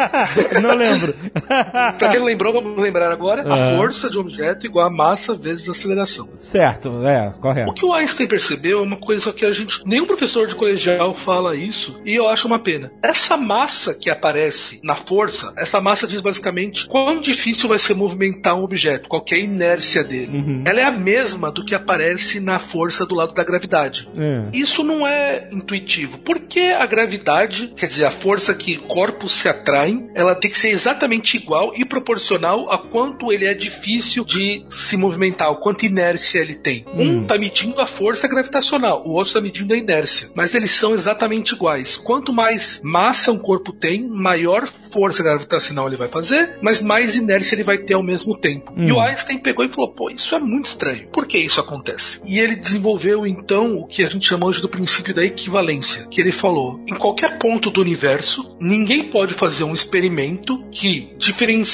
não lembro. Pra quem não lembrou, vamos lembrar agora. A Aham. força de um objeto igual a massa vezes aceleração. certo, é, O correto. que o Einstein percebeu é uma coisa que a gente. Nenhum professor de colegial fala isso, e eu acho uma pena. Essa massa que aparece na força, essa massa diz basicamente quão difícil vai ser movimentar um objeto, qual é a inércia dele. Uhum. Ela é a mesma do que aparece na força do lado da gravidade. É. Isso não é intuitivo. Por que a gravidade, quer dizer, a força que corpos se atraem, ela tem que ser exatamente igual e proporcional a quanto ele é difícil de se movimentar, o quanto inércia ele tem. Um Hum. está medindo a força gravitacional, o outro está medindo a inércia. Mas eles são exatamente iguais. Quanto mais massa um corpo tem, maior força gravitacional ele vai fazer, mas mais inércia ele vai ter ao mesmo tempo. E Hum. o Einstein pegou e falou: pô, isso é muito estranho. Por que isso acontece? E ele desenvolveu então o que a gente chama hoje do princípio da equivalência, que ele falou: em qualquer ponto do universo, ninguém pode fazer um experimento que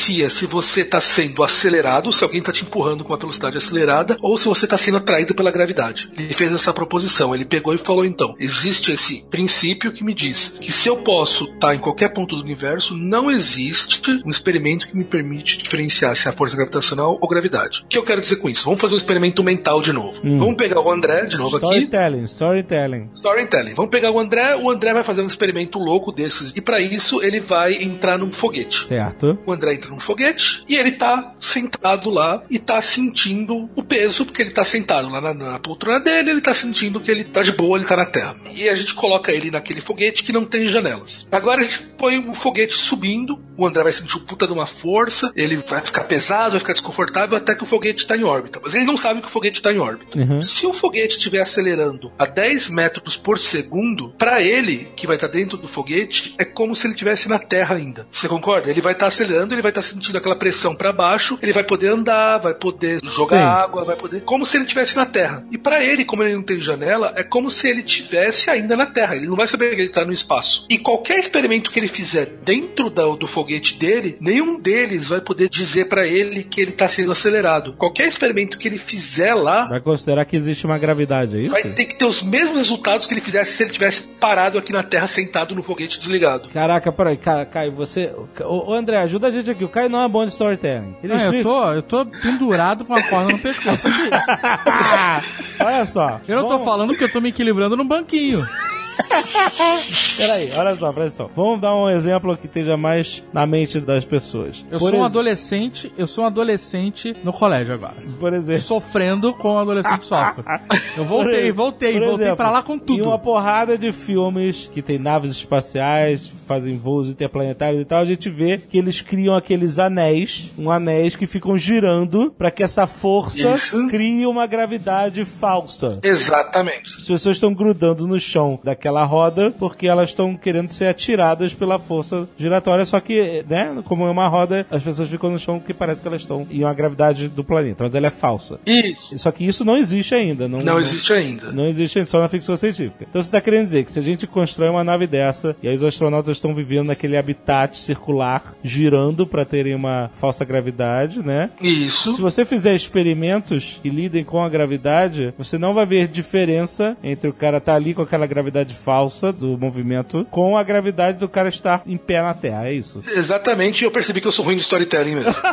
diferencia se você está sendo acelerado, se alguém está te empurrando com uma velocidade acelerada, ou se você está sendo atraído pela gravidade. Ele fez essa proposição. Ele pegou e falou: então, existe esse princípio que me diz que se eu posso estar em qualquer ponto do universo, não existe um experimento que me permite diferenciar se é a força gravitacional ou gravidade. O que eu quero dizer com isso? Vamos fazer um experimento mental de novo. Hum. Vamos pegar o André de novo aqui. Storytelling, storytelling. Storytelling. Vamos pegar o André, o André vai fazer um experimento louco desses. E para isso ele vai entrar num foguete. Certo. O André entra num foguete e ele tá sentado lá e tá sentindo o peso, porque ele tá sentado lá na, na poltrona dele, ele tá sentindo que ele tá de boa, ele tá na Terra. E a gente coloca ele naquele foguete que não tem janelas. Agora a gente põe o foguete subindo, o André vai sentir um puta de uma força, ele vai ficar pesado, vai ficar desconfortável até que o foguete tá em órbita. Mas ele não sabe que o foguete tá em órbita. Uhum. Se o foguete estiver acelerando a 10 metros por segundo, pra ele, que vai estar dentro do foguete, é como se ele estivesse na Terra ainda. Você concorda? Ele vai estar acelerando, ele vai estar sentindo aquela pressão pra baixo, ele vai poder andar, vai poder jogar Sim. água, vai poder. Como se ele estivesse na Terra. E pra ele, como ele não tem janela, é como se ele estivesse ainda na Terra. Ele não vai saber que ele tá no espaço. E qualquer experimento que ele fizer dentro da- do foguete dele, nenhum deles vai poder dizer pra ele que ele tá sendo acelerado. Qualquer experimento que ele fizer lá, Vai considerar que existe uma gravidade, é isso? vai ter que ter os mesmos resultados que ele fizesse se ele tivesse parado aqui na Terra sentado no foguete desligado. Caraca, peraí, Ca- Caio, você. Ô, André, ajuda a gente aqui. O Caio não é bom de storytelling. Ele eu, explica- tô, eu tô pendurado com a corda no pescoço aqui. Olha só. Eu não tô vamos- falando que eu tô me equilibrando no banquinho. Peraí, olha só, presta atenção. Vamos dar um exemplo que esteja mais na mente das pessoas. Eu Por sou um ex- adolescente, eu sou um adolescente no colégio agora. Por exemplo. Sofrendo como um adolescente sofre. Eu voltei, voltei, por voltei exemplo, pra lá com E tudo. uma porrada de filmes que tem naves espaciais, fazem voos interplanetários e tal, a gente vê que eles criam aqueles anéis, um anéis que ficam girando pra que essa força Isso. crie uma gravidade falsa. Exatamente. As pessoas estão grudando no chão daquela roda porque elas estão querendo ser atiradas pela força giratória, só que, né, como é uma roda, as pessoas ficam no chão que parece que elas estão em uma gravidade do planeta, mas ela é falsa. Isso. Só que isso não existe ainda. Não, Não existe ainda. Não existe ainda, só na ficção científica. Então você está querendo dizer que se a gente constrói uma nave dessa e aí os astronautas estão vivendo naquele habitat circular, girando para terem uma falsa gravidade, né? Se Isso. você fizer experimentos que lidem com a gravidade, você não vai ver diferença entre o cara estar ali com aquela gravidade falsa do movimento com a gravidade do cara estar em pé na Terra. É isso. Exatamente, eu percebi que eu sou ruim de storytelling mesmo.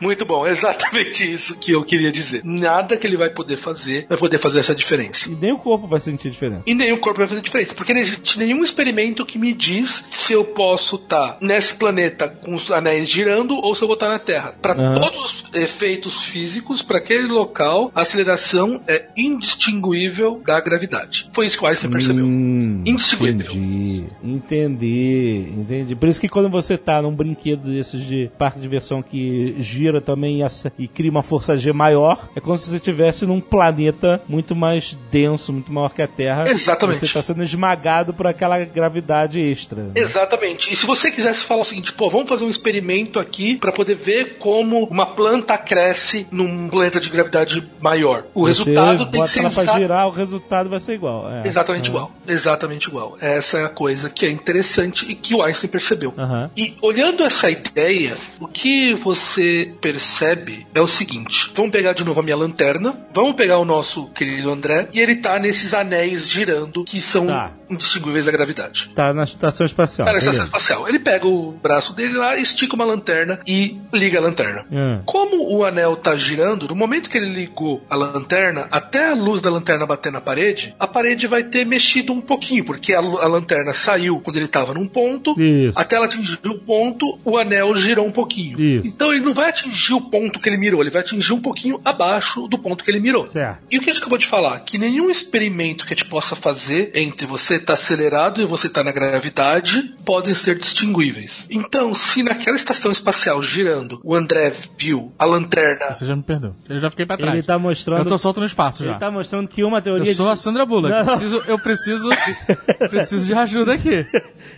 Muito bom, exatamente isso que eu queria dizer. Nada que ele vai poder fazer vai poder fazer essa diferença. E nem o corpo vai sentir diferença. E nem o corpo vai fazer diferença, porque não existe nenhum experimento que me diz se eu posso estar nesse planeta com os anéis girando ou se eu vou estar na Terra. Para Aham. todos os efeitos físicos, para aquele local, a aceleração é indistinguível da gravidade. Foi isso que o Einstein percebeu. Hum, Indistinguível. Entendi. Entendi. Entendi. Por isso que quando você tá num brinquedo desses de parque de diversão que gira também e e cria uma força G maior, é como se você estivesse num planeta muito mais denso, muito maior que a Terra. Exatamente. Você tá sendo esmagado por aquela gravidade extra. Exatamente. E se você quisesse falar o seguinte, pô, vamos fazer um experimento aqui para poder ver como uma planta cresce num planeta de gravidade maior. O Você resultado tem que ser ela girar, o resultado vai ser igual. É. Exatamente igual. Exatamente igual. Essa é a coisa que é interessante e que o Einstein percebeu. Aham. E olhando essa ideia, o que você percebe é o seguinte: vamos pegar de novo a minha lanterna, vamos pegar o nosso querido André, e ele tá nesses anéis girando que são Tá. indistinguíveis da gravidade. Tá na estação espacial. Tá na estação espacial. Ele pega o braço dele lá, estica uma lanterna e liga a lanterna. Hum. Como o anel tá girando, no momento que ele ligou a lanterna, até a luz da lanterna bater na parede, a parede vai ter mexido um pouquinho, porque a, a lanterna saiu quando ele tava num ponto, Isso. até ela atingir o ponto, o anel girou um pouquinho. Isso. Então ele não vai atingir o ponto que ele mirou, ele vai atingir um pouquinho abaixo do ponto que ele mirou. Certo. E o que a gente acabou de falar? Que nenhum experimento que a gente possa fazer entre você estar acelerado e você estar na gravidade podem ser distinguíveis. Então, se naquela estação espacial girando, o André viu a lanterna. Você já me perdeu. Eu já fiquei pra trás. Ele tá mostrando. Eu tô solto no espaço Ele já. tá mostrando que uma teoria. Eu sou a Sandra Bullock. Não, Eu não. preciso, eu preciso, preciso de ajuda aqui.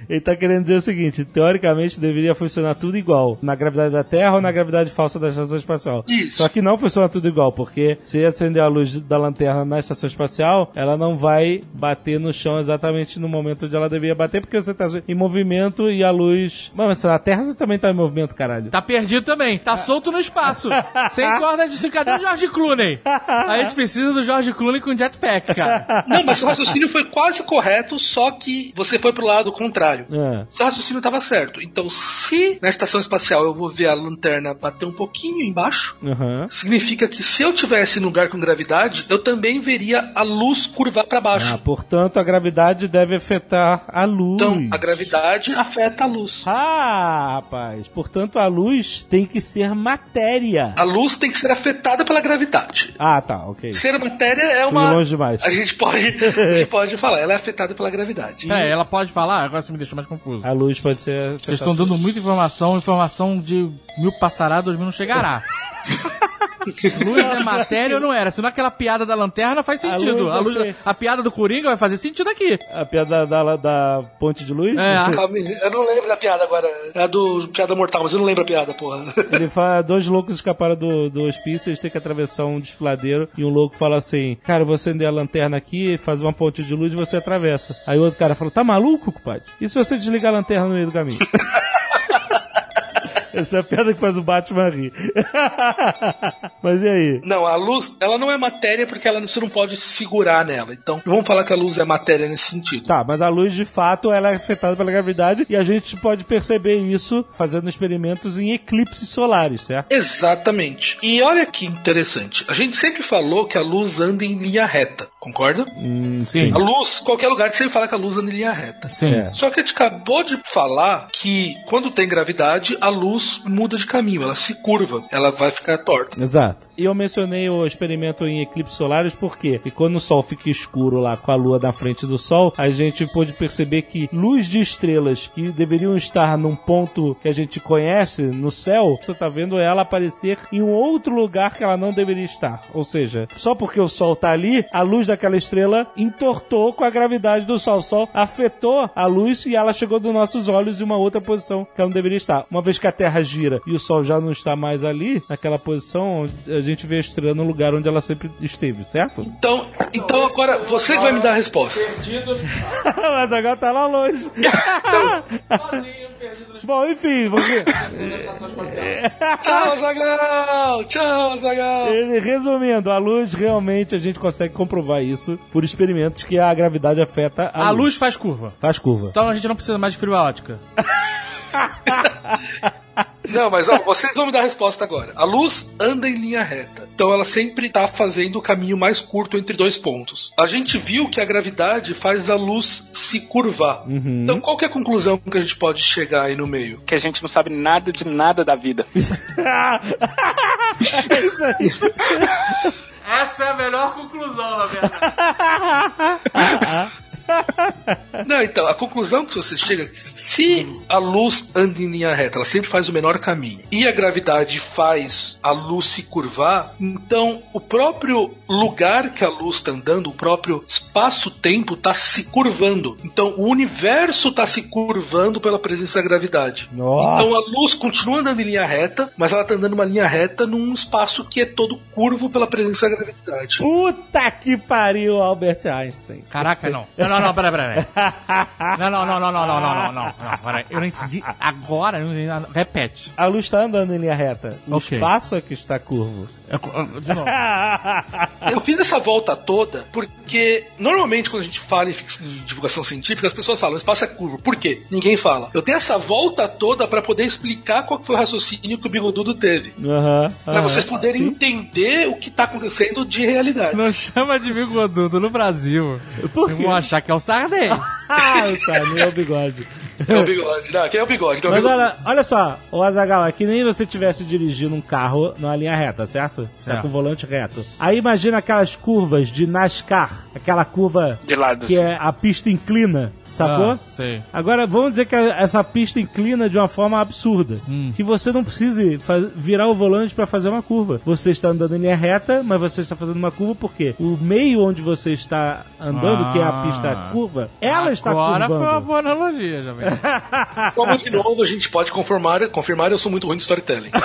Ele tá querendo dizer o seguinte: teoricamente deveria funcionar tudo igual na gravidade da Terra ou na gravidade falsa da estação espacial. Isso. Só que não funciona tudo igual, porque se acender a luz da lanterna na estação espacial, ela não vai bater no chão exatamente no momento onde ela deveria bater, porque você tá em movimento e a luz. Mas na Terra você também tá em movimento, caralho. Tá perdido também. Tá solto no espaço. Sem corda de cadê o George Clooney? A gente precisa do George Clooney com jetpack, cara. Não, mas o raciocínio foi quase correto, só que você foi pro lado contrário. É. Seu raciocínio estava certo. Então, se na estação espacial eu vou ver a lanterna bater um pouquinho embaixo, Aham. significa que se eu tivesse num lugar com gravidade, eu também veria a luz curvar para baixo. Ah, portanto, a gravidade deve afetar a luz. Então, a gravidade afeta a luz. Ah, rapaz. Portanto, a luz tem que ser matéria. A luz tem que ser afetada pela gravidade. Ah, tá, ok. Ser matéria é Fui uma. longe demais. A gente pode, a gente pode falar, ela é afetada pela gravidade. É, ela pode falar? Agora você me deixou mais confuso. A luz pode ser. Vocês estão dando muita informação, informação de mil passará, dois mil não chegará. Luz é matéria ou não era? Se não aquela piada da lanterna faz A sentido. luz A, luz- você- a piada do Coringa vai fazer sentido aqui. A piada da, da ponte de luz? É, a- Calma, Eu não lembro da piada agora. É a do Piada Mortal, mas eu não lembro a piada, porra. Ele fala, dois loucos escaparam do, do hospício, eles têm que atravessar um desfiladeiro e um louco fala assim, cara, eu vou acender a lanterna aqui, faz uma ponte de luz e você atravessa. Aí o outro cara falou, tá maluco, compadre? E se você desligar a lanterna no meio do caminho? Essa é a piada que faz o Batman rir. Mas e aí? Não, a luz, ela não é matéria porque ela, você não pode segurar nela. Então, vamos falar que a luz é matéria nesse sentido. Tá, mas a luz de fato ela é afetada pela gravidade e a gente pode perceber isso fazendo experimentos em eclipses solares, certo? Exatamente. E olha que interessante. A gente sempre falou que a luz anda em linha reta, concorda? Hum, Sim. A luz, qualquer lugar você fala que a luz anda em linha reta. Sim. É. Só que a gente acabou de falar que quando tem gravidade, a luz muda de caminho, ela se curva, ela vai ficar torta. Exato. E eu mencionei o experimento em eclipses solares porque e quando o sol fica escuro lá com a lua na frente do sol, a gente pôde perceber que luz de estrelas que deveriam estar num ponto que a gente conhece no céu, você tá vendo ela aparecer em um outro lugar que ela não deveria estar. Ou seja, só porque o sol tá ali, a luz daquela estrela entortou com a gravidade do sol. O sol afetou a luz e ela chegou dos nossos olhos em uma outra posição que ela não deveria estar. Uma vez que a Terra gira e o Sol já não está mais ali, naquela posição, onde a gente vê a estrela no lugar onde ela sempre esteve, certo? Então, então agora você que vai me dar a resposta. Mas agora tá lá longe. Bom, enfim, porque Tchau, Zagal! Tchau, Zagal! resumindo, a luz realmente a gente consegue comprovar isso por experimentos que a gravidade afeta a, A luz faz curva. Faz curva. Então a gente não precisa mais de fibra ótica. Não, mas ó, vocês vão me dar a resposta agora. A luz anda em linha reta. Então ela sempre tá fazendo o caminho mais curto entre dois pontos. A gente viu que a gravidade faz a luz se curvar. Então qual que é a conclusão que a gente pode chegar aí no meio? Que a gente não sabe nada de nada da vida. é isso aí. Essa é a melhor conclusão, na verdade. Não, então, a conclusão que você chega é que se a luz anda em linha reta, ela sempre faz o menor caminho, e a gravidade faz a luz se curvar, então o próprio lugar que a luz está andando, o próprio espaço-tempo está se curvando. Então o universo está se curvando pela presença da gravidade. Nossa. Então a luz continua andando em linha reta, mas ela está andando uma linha reta num espaço que é todo curvo pela presença da gravidade. Puta que pariu, Albert Einstein. Caraca, não. Não, não, não, peraí, peraí. Não, não, não, não, não, não, não, não, não, não, peraí. Eu não entendi agora, eu não entendi repete. A luz está andando em linha reta. O Ok. espaço é que está curvo. Eu- De novo. Eu fiz essa volta toda porque normalmente quando a gente fala em divulgação científica, as pessoas falam, o espaço é curvo. Por quê? Ninguém fala. Eu tenho essa volta toda para poder explicar qual foi o raciocínio que o Bigodudo teve. Pra aham. vocês poderem Sim. entender o que tá acontecendo de realidade. Não chama de bigodudo no Brasil. Por quê? Vão achar que é o Sarney. Ah, tá, nem é o bigode. É o bigode. Não, quem é o bigode? Então, Mas bigode. olha, olha só, o Azagal, é que nem você tivesse dirigindo um carro numa linha reta, certo? Tá Certo. com o volante reto. Aí imagina aquelas curvas de NASCAR, aquela curva De lados. que é a pista inclina, sacou? Ah, sei. Agora, vamos dizer que essa pista inclina de uma forma absurda. Hum. Que você não precise virar o volante para fazer uma curva. Você está andando em linha reta, mas você está fazendo uma curva porque o meio onde você está andando, que é a Ah. pista curva, ela está Agora foi uma curvando. boa analogia, já. Como de novo a gente pode confirmar, confirmar eu sou muito ruim de storytelling.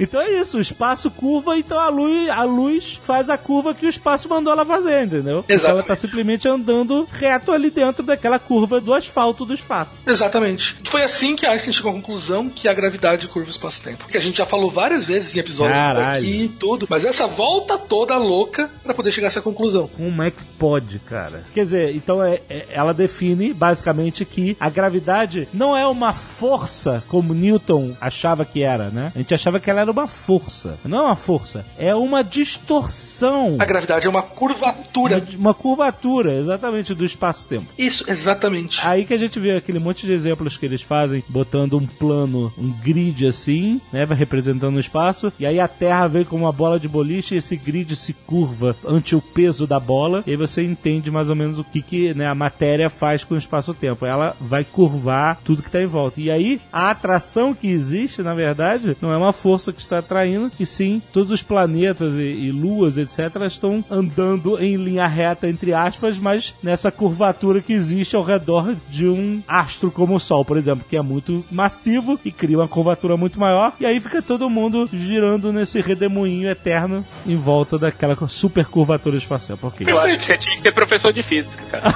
Então é isso, o espaço curva, então a luz, a luz faz a curva que o espaço mandou ela fazer, entendeu? Então ela Exatamente. tá simplesmente andando reto ali dentro daquela curva do asfalto do espaço. Exatamente. Foi assim que Einstein chegou à conclusão que a gravidade curva o espaço-tempo. Que a gente já falou várias vezes em episódios Caralho. aqui e tudo, mas essa volta toda louca pra poder chegar a essa conclusão. Como é que pode, cara? Quer dizer, então é, é- ela define basicamente que a gravidade não é uma força como Newton achava que era, né? A gente achava que ela era uma força. Não é uma força, é uma distorção. A gravidade é uma curvatura. Uma curvatura, exatamente, do espaço-tempo. Isso, exatamente. Aí que a gente vê aquele monte de exemplos que eles fazem, botando um plano, um grid assim, né, representando o espaço, e aí a Terra vem como uma bola de boliche e esse grid se curva ante o peso da bola, e aí você entende mais ou menos o que, que né, a matéria faz com o espaço-tempo. Ela vai curvar tudo que está em volta. E aí a atração que existe, na verdade, não é uma força que está atraindo, e sim todos os planetas e, e luas, etc., estão andando em linha reta, entre aspas, mas nessa curvatura que existe ao redor de um astro como o Sol, por exemplo, que é muito massivo e cria uma curvatura muito maior, e aí fica todo mundo girando nesse redemoinho eterno em volta daquela super curvatura espacial. Por quê? Eu acho que você tinha que ser professor de física, cara.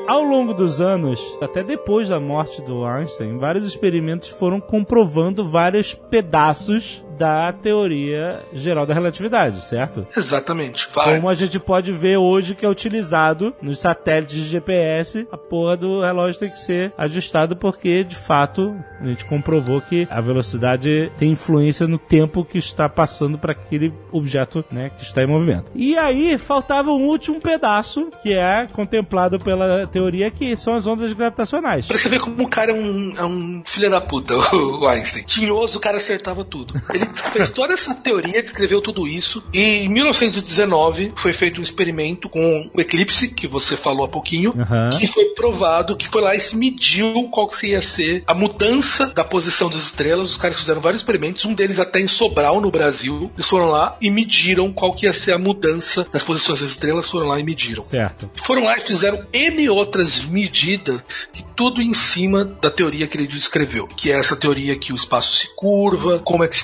Ao longo dos anos, até depois da morte do Einstein, vários experimentos foram comprovando vários pedaços da teoria geral da relatividade, certo? Exatamente. Vai. Como a gente pode ver hoje que é utilizado nos satélites de GPS, a porra do relógio tem que ser ajustado porque, de fato, a gente comprovou que a velocidade tem influência no tempo que está passando para aquele objeto né, que está em movimento. E aí faltava um último pedaço que é contemplado pela teoria que são as ondas gravitacionais. Pra você ver como o cara é um, é um filho da puta, o Einstein. Tinhoso, o cara acertava tudo. Ele fez toda essa teoria, descreveu tudo isso. E em 1919 foi feito um experimento com o eclipse, que você falou há pouquinho, Aham. que foi provado que foi lá e se mediu qual que ia ser a mudança da posição das estrelas. Os caras fizeram vários experimentos, um deles até em Sobral, no Brasil. Eles foram lá e mediram qual que ia ser a mudança das posições das estrelas, foram lá e mediram. Certo. Foram lá e fizeram N outras medidas, que tudo em cima da teoria que ele descreveu, que é essa teoria que o espaço se curva, como é que se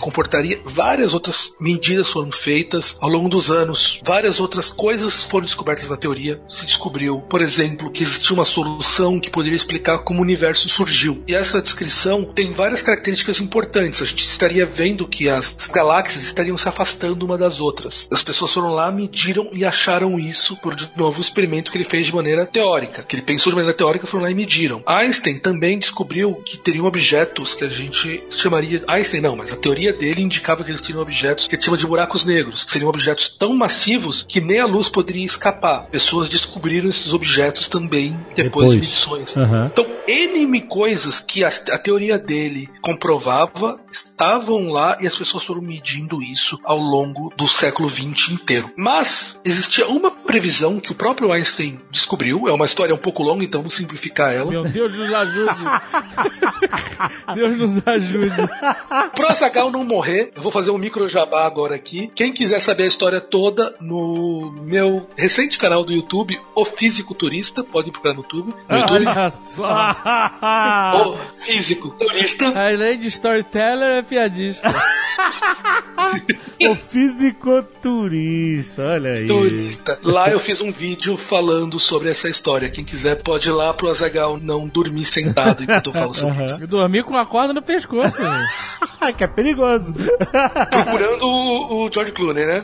Várias outras medidas foram feitas ao longo dos anos, várias outras coisas foram descobertas na teoria. Se descobriu, por exemplo, que existia uma solução que poderia explicar como o universo surgiu. E essa descrição tem várias características importantes. A gente estaria vendo que as galáxias estariam se afastando uma das outras. As pessoas foram lá, mediram e acharam isso por de novo experimento que ele fez de maneira teórica, que ele pensou de maneira teórica, foram lá e mediram. Einstein também descobriu que teriam objetos que a gente chamaria Einstein não, mas a teoria dele indicava que eles teriam objetos que chama de buracos negros, que seriam objetos tão massivos que nem a luz poderia escapar. Pessoas descobriram esses objetos também depois, de Depois. medições. Aham. Então, N coisas que a, a teoria dele comprovava estavam lá e as pessoas foram medindo isso ao longo do século XX inteiro. Mas existia uma previsão que o próprio Einstein descobriu, é uma história um pouco longa, então vou simplificar ela. Meu Deus nos ajude. Deus nos ajude. Pro Azaghal não eu vou fazer um micro jabá agora aqui. Quem quiser saber a história toda no meu recente canal do YouTube, O Físico Turista, pode procurar no YouTube. No YouTube. Olha só. O Físico Turista. Além de storyteller, é piadista. o fisiculturista, olha aí. Turista. Lá eu fiz um vídeo falando sobre essa história. Quem quiser pode ir lá pro Azagal não dormir sentado enquanto eu falo sobre isso. Eu dormi com uma corda no pescoço. né? que é perigoso. Procurando o, o George Clooney, né?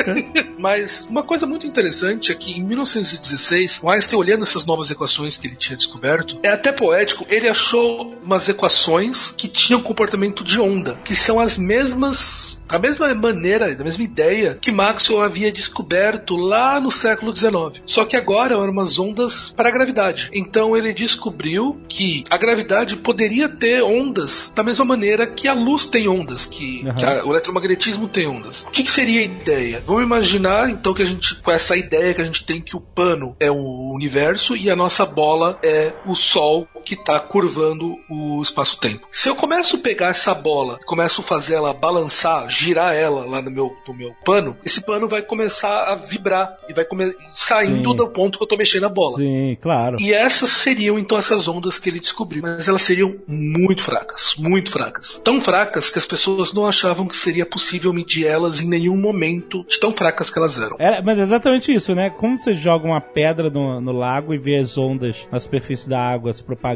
Mas uma coisa muito interessante é que em 1916, o Einstein olhando essas novas equações que ele tinha descoberto, é até poético, ele achou umas equações que tinham comportamento de onda, que são as mesmas a mesma maneira, da mesma ideia que Maxwell havia descoberto lá no século XIX. Só que agora eram umas ondas para a gravidade. Então ele descobriu que a gravidade poderia ter ondas da mesma maneira que a luz tem ondas, que, Uhum. que a- o eletromagnetismo tem ondas. O que, que seria a ideia? Vamos imaginar então que a gente, com essa ideia que a gente tem que o pano é o universo e a nossa bola é o Sol que está curvando o espaço-tempo. Se eu começo a pegar essa bola, começo a fazer ela balançar, girar ela lá no meu, no meu pano, esse pano vai começar a vibrar e vai saindo Sim. do ponto que eu tô mexendo a bola. Sim, claro. E essas seriam então essas ondas que ele descobriu, mas elas seriam muito fracas, muito fracas. Tão fracas que as pessoas não achavam que seria possível medir elas em nenhum momento, de tão fracas que elas eram. É, mas é exatamente isso, né? Como você joga uma pedra no, no lago e vê as ondas na superfície da água se propagando,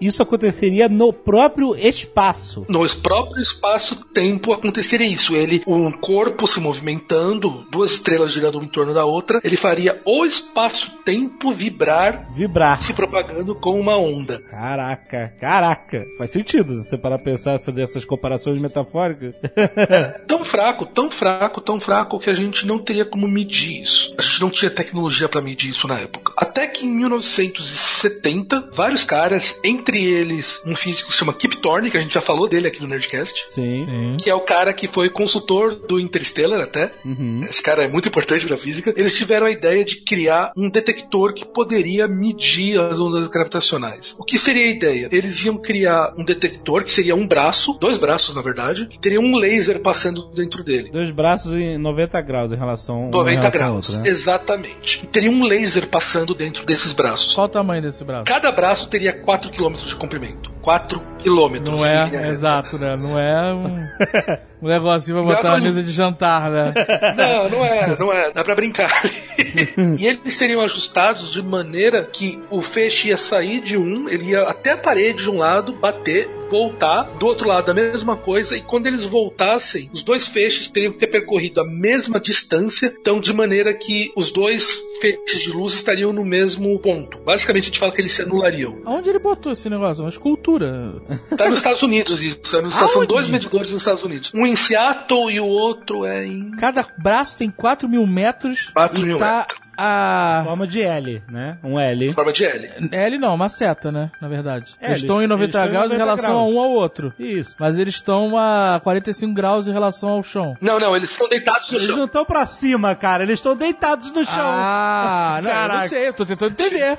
isso aconteceria no próprio espaço. No próprio espaço-tempo aconteceria isso. Ele, um corpo se movimentando, duas estrelas girando uma em torno da outra, ele faria o espaço-tempo vibrar, Vibrar. se propagando com uma onda. Caraca, caraca. Faz sentido você parar pra pensar, fazer essas comparações metafóricas. Tão fraco, tão fraco, tão fraco que a gente não teria como medir isso. A gente não tinha tecnologia para medir isso na época. Até que em 1970, vários caras, entre eles um físico que se chama Kip Thorne, que a gente já falou dele aqui no Nerdcast, Sim. Sim. que é o cara que foi consultor do Interstellar até. Uhum. Esse cara é muito importante pra física. Eles tiveram a ideia de criar um detector que poderia medir as ondas gravitacionais. O que seria a ideia? Eles iam criar um detector que seria um braço, dois braços na verdade, que teria um laser passando dentro dele. Dois braços em 90 graus em relação, um em 90 relação graus, outro, né? exatamente. E teria um laser passando dentro desses braços. Qual o tamanho desse braço? Cada braço teria 4 km de comprimento. 4 km. Não é, exato, né? Não é um, um negocinho pra botar na mesa de jantar, né? Não, não é, não é. Dá pra brincar. e eles seriam ajustados de maneira que o feixe ia sair de um, ele ia até a parede de um lado, bater, voltar, do outro lado a mesma coisa, e quando eles voltassem, os dois feixes teriam que ter percorrido a mesma distância, então de maneira que os dois feixes de luz estariam no mesmo ponto. Basicamente a gente fala que eles se anulariam. Aonde ele botou esse negócio? Uma escultura. Tá nos Estados Unidos isso. São são dois medidores nos Estados Unidos. Um em Seattle e o outro é em. Cada braço tem 4 mil metros 4 e mil tá a... Forma de L, né? Um L. Forma de L. L não, uma seta, né? Na verdade. É, eles estão em eles- 90 eles estão em graus em 90 relação graus. a um ao outro. Isso. Mas eles estão a 45 graus em relação ao chão. Não, não, eles estão deitados no Eles chão. não estão pra cima, cara. Eles estão deitados no chão. Ah, não, eu não sei, eu tô tentando entender.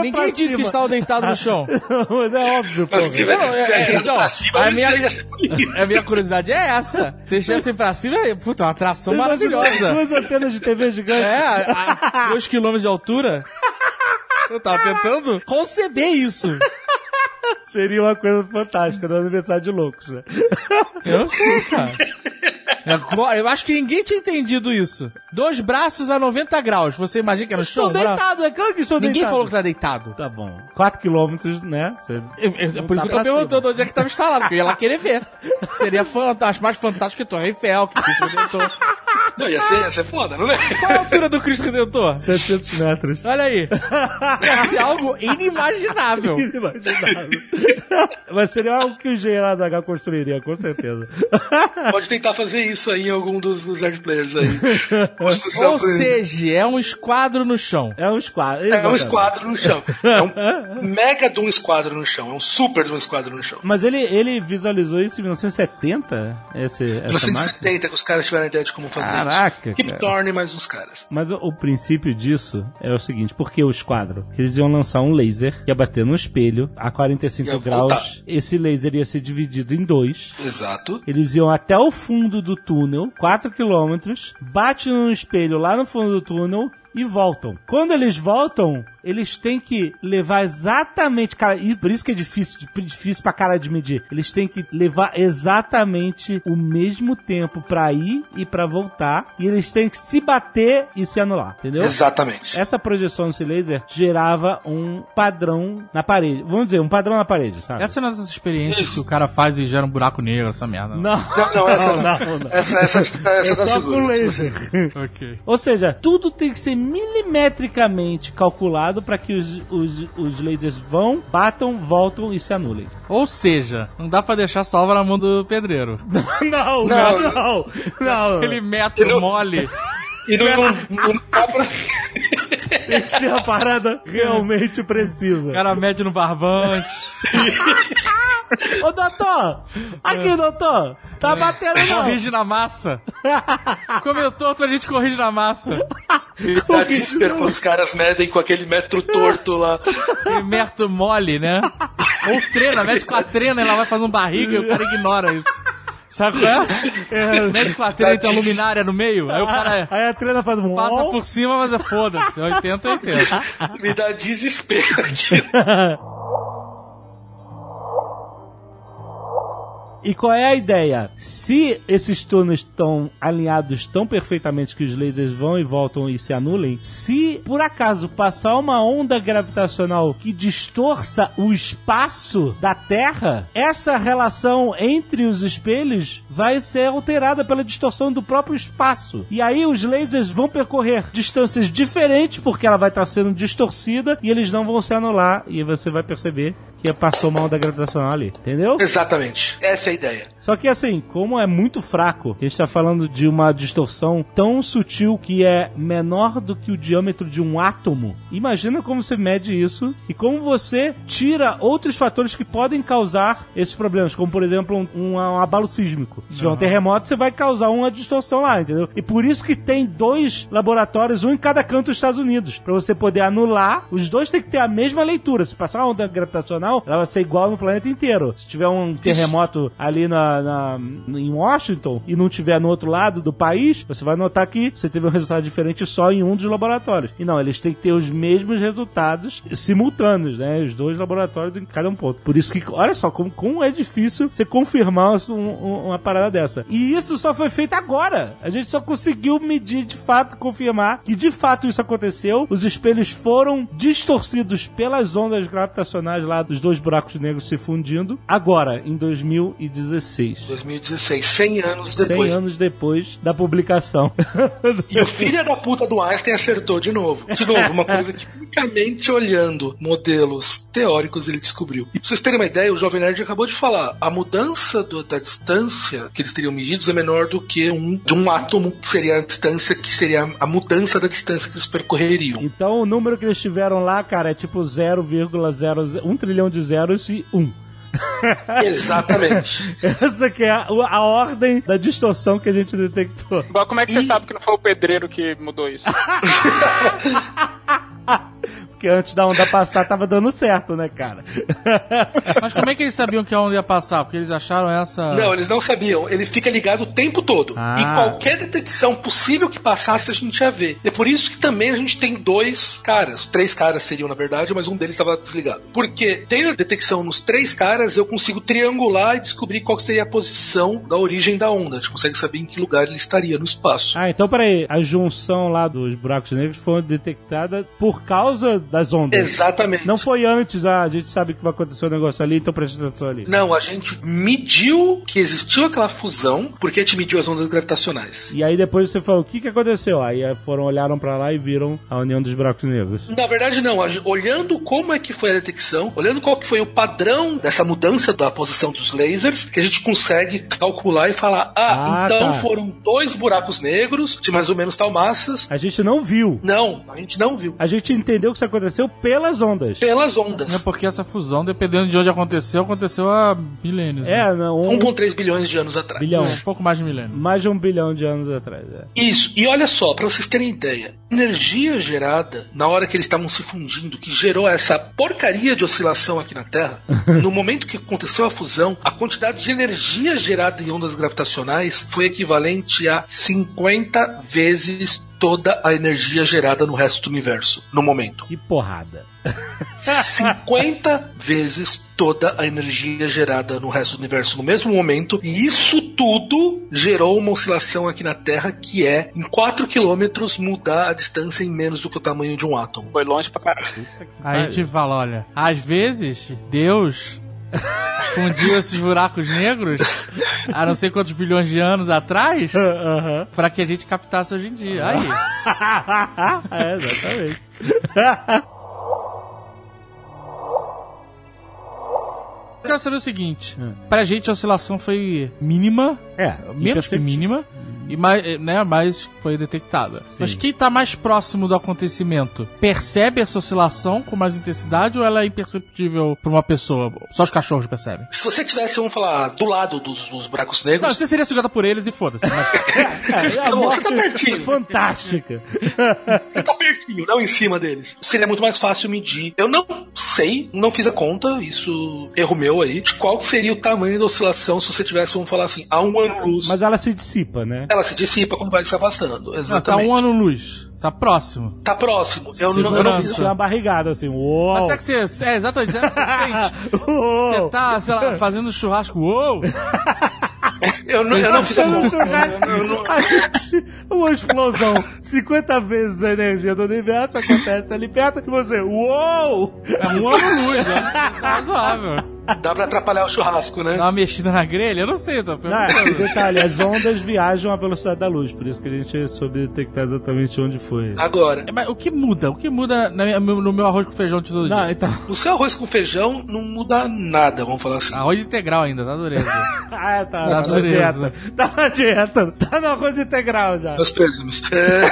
Ninguém disse cima? que estavam deitados no chão. Mas é óbvio, pô. Mas se tiver, Não, é- é, então, pra cima, a minha-. A minha curiosidade é essa. Se eles estivessem pra cima, é, puta, uma atração maravilhosa. Duas antenas de TV gigante. É, a 2 km de altura. Eu tava tentando conceber isso. Seria uma coisa fantástica do aniversário de loucos, né? Eu não sei, cara. Agora, Eu acho que ninguém tinha entendido isso. Dois braços a 90 graus. Você imagina que era chão? Um braço? deitados, é claro que estão Ninguém deitados. falou que tá deitado. Tá bom. 4 quilômetros, né? Você- Eu- eu- Não por isso tá que eu tô perguntando onde é que tava instalado, porque eu ia lá querer ver. Seria fantástico, mais fantástico que Torre Eiffel, que Cristo Redentor. Não, ia ser, ia ser foda, não é? Qual é a altura do Cristo Redentor? 700 metros. Olha aí. Ia ser algo inimaginável. Inimaginável. Mas seria algo que o General Zagal construiria, com certeza. Pode tentar fazer isso aí em algum dos, dos nerd players aí. Ou seja, é um esquadro no chão. É um esquadro. É um exatamente. esquadro no chão. É um mega de um esquadro no chão. É um super de um esquadro no chão. Mas ele, ele visualizou isso em 1970? Esse, essa máquina? 1970 que os caras tiveram a ideia de como fazer Caraca, isso. Kip cara. Thorne e mais uns caras. Mas o, o princípio disso é o seguinte, por que o esquadro? Que eles iam lançar um laser que ia bater no espelho a 45 Ia graus. voltar. Esse laser ia ser dividido em dois. Exato. Eles iam até o fundo do túnel, 4 quilômetros, bate no espelho lá no fundo do túnel e voltam. Quando eles voltam, eles têm que levar exatamente, cara, e por isso que é difícil, difícil pra cara de medir. Eles têm que levar exatamente o mesmo tempo pra ir e pra voltar, e eles têm que se bater e se anular, entendeu? Exatamente. Essa projeção desse laser gerava um padrão na parede. Vamos dizer, um padrão na parede, sabe? Essa é uma dessas experiências que o cara faz e gera um buraco negro, essa merda. Não, Não, não, essa não. não, não. Essa, essa, essa, É tá só segura. com laser. Ok. Ou seja, tudo tem que ser milimetricamente calculado para que os, os, os lasers vão, batam, voltam e se anulem. Ou seja, não dá pra deixar salva na mão do pedreiro. Não, não, não, não. Aquele metro mole. E não, não, não dá pra... Tem que ser a parada realmente O precisa. cara mede no barbante. Ô, doutor! Aqui, doutor! Tá batendo não! Corrige na massa. Como eu tô, a gente corrige na massa. Tá desespero quando os caras medem com aquele metro torto lá. E merto mole, né? Ou treina, mete com a trena e ela vai fazendo barriga e o cara ignora isso. Sabe qual é? Mete com a trena e tem uma luminária no meio. Aí o cara Aí a treina faz um... passa por cima, mas é foda-se. 80 80. Me dá desespero aqui. E qual é a ideia? Se esses turnos estão alinhados tão perfeitamente que os lasers vão e voltam e se anulem, se por acaso passar uma onda gravitacional que distorça o espaço da Terra, essa relação entre os espelhos vai ser alterada pela distorção do próprio espaço. E aí os lasers vão percorrer distâncias diferentes porque ela vai estar sendo distorcida e eles não vão se anular e você vai perceber que passou uma onda gravitacional ali, entendeu? Exatamente. Essa é a ideia. Só que assim, como é muito fraco, a gente tá falando de uma distorção tão sutil que é menor do que o diâmetro de um átomo. Imagina como você mede isso e como você tira outros fatores que podem causar esses problemas, como por exemplo um, um- um abalo sísmico. Se tiver um terremoto, você vai causar uma distorção lá, entendeu? E por isso que tem dois laboratórios, um em cada canto dos Estados Unidos, Pra você poder anular. Os dois têm que ter a mesma leitura. Se passar uma onda gravitacional, ela vai ser igual no planeta inteiro. Se tiver um terremoto ali na, na- em Washington e não tiver no outro lado do país, você vai notar que você teve um resultado diferente só em um dos laboratórios. E não, eles têm que ter os mesmos resultados simultâneos, né? Os dois laboratórios em cada um ponto. Por isso que, olha só, como, como é difícil você confirmar um- um- uma parada dessa. E isso só foi feito agora. A gente só conseguiu medir de fato, confirmar que de fato isso aconteceu. Os espelhos foram distorcidos pelas ondas gravitacionais lá dos dois buracos negros se fundindo. Agora, em 2016. 2016, 100 anos 100 depois. anos depois da publicação. E o filho da puta do Einstein acertou de novo. De novo, uma coisa que unicamente olhando modelos teóricos ele descobriu. E pra vocês terem uma ideia, o Jovem Nerd acabou de falar, a mudança do- da distância que eles teriam medidos é menor do que um, de um átomo, que seria a distância, que seria a mudança da distância que eles percorreriam. Então o número que eles tiveram lá, cara, é tipo 0,00 1 trilhão de zeros e 1. Exatamente. Essa que é a, a ordem da distorção que a gente detectou. Igual como é que você sabe que não foi o pedreiro que mudou isso? Porque antes da onda passar tava dando certo, né, cara? Mas como é que eles sabiam que a onda ia passar? Porque eles acharam essa. Não, eles não sabiam. Ele fica ligado o tempo todo. Ah. E qualquer detecção possível que passasse, a gente ia ver. É por isso que também a gente tem dois caras. Três caras seriam, na verdade, mas um deles estava desligado. Porque tem a detecção nos três caras, eu consigo triangular e descobrir qual seria a posição da origem da onda. A gente consegue saber em que lugar ele estaria no espaço. Ah, então peraí, a junção lá dos buracos negros foi detectada por causa das ondas. Exatamente. Não foi antes, ah, a gente sabe que vai acontecer um negócio ali, então presta atenção ali. Não, a gente mediu que existiu aquela fusão porque a gente mediu as ondas gravitacionais. E aí depois você falou, o que que aconteceu? Aí foram, olharam pra lá e viram a união dos buracos negros. Na verdade, não. Olhando como é que foi a detecção, olhando qual que foi o padrão dessa mudança da posição dos lasers, que a gente consegue calcular e falar: ah, Ah, então tá. foram dois buracos negros de mais ou menos tal massas. A gente não viu. Não, a gente não viu. A gente entendeu que isso aconteceu pelas ondas. Pelas ondas. É porque essa fusão, dependendo de onde aconteceu, aconteceu há milênios. né? É, não, um 1,3 bilhões de anos atrás. bilhão. Um pouco mais de milênio. Mais de um bilhão de anos atrás. É. Isso, e olha só, pra vocês terem ideia, a energia gerada na hora que eles estavam se fundindo, que gerou essa porcaria de oscilação aqui na Terra, no momento que aconteceu a fusão, a quantidade de energia gerada em ondas gravitacionais foi equivalente a 50 vezes toda a energia gerada no resto do universo, no momento. Que porrada. 50 vezes toda a energia gerada no resto do universo no mesmo momento. E isso tudo gerou uma oscilação aqui na Terra que é, em 4 quilômetros, mudar a distância em menos do que o tamanho de um átomo. Foi longe pra caralho. Aí a gente fala, olha, às vezes Deus fundiu esses buracos negros há não sei quantos bilhões de anos atrás Aham. pra que a gente captasse hoje em dia. Aí. é, exatamente. Eu quero saber o seguinte: pra gente a oscilação foi mínima, É, menos que mínima, e mais, né, mais foi detectada. Sim. Mas quem tá mais próximo do acontecimento percebe essa oscilação com mais intensidade ou ela é imperceptível pra uma pessoa? Só os cachorros percebem. Se você tivesse, vamos falar, do lado dos, dos buracos Não, negros, você seria sugada por eles e foda-se. mas- É, bom, você tá pertinho. Fantástica. você tá pertinho, não em cima deles. Seria muito mais fácil medir. Eu não sei, não fiz a conta, isso erro meu aí, de qual seria o tamanho da oscilação se você tivesse, vamos falar assim, a um ano-luz. Mas ela se dissipa, né? Ela se dissipa quando vai se afastando. Não, tá Exatamente. um ano-luz. Tá próximo. Tá próximo. Eu não, eu não Segurança. fiz uma barrigada assim, uou. Mas será que você. É, exatamente. Será que você sente? Você tá, sei lá, fazendo churrasco. Uou! Eu não, eu não fiz a Fazendo conta. churrasco. Eu não- Uma explosão, 50 vezes a energia do universo acontece ali perto e você, uou! É um ano-luz, né? Isso é razoável. Dá pra atrapalhar o churrasco, né? Dá uma mexida na grelha? Eu não sei, tô Não, perguntando. detalhe, as ondas viajam à velocidade da luz, por isso que a gente soube detectar exatamente onde foi. Agora, Mas o que muda? O que muda na minha- no meu arroz com feijão de todo Não, dia? então. o seu arroz com feijão não muda nada, vamos falar assim. Arroz integral ainda, tá dureza. Ah, tá, Da tá na dureza. dieta. Tá na dieta. Tá no arroz integral já. Meus pêsames. É,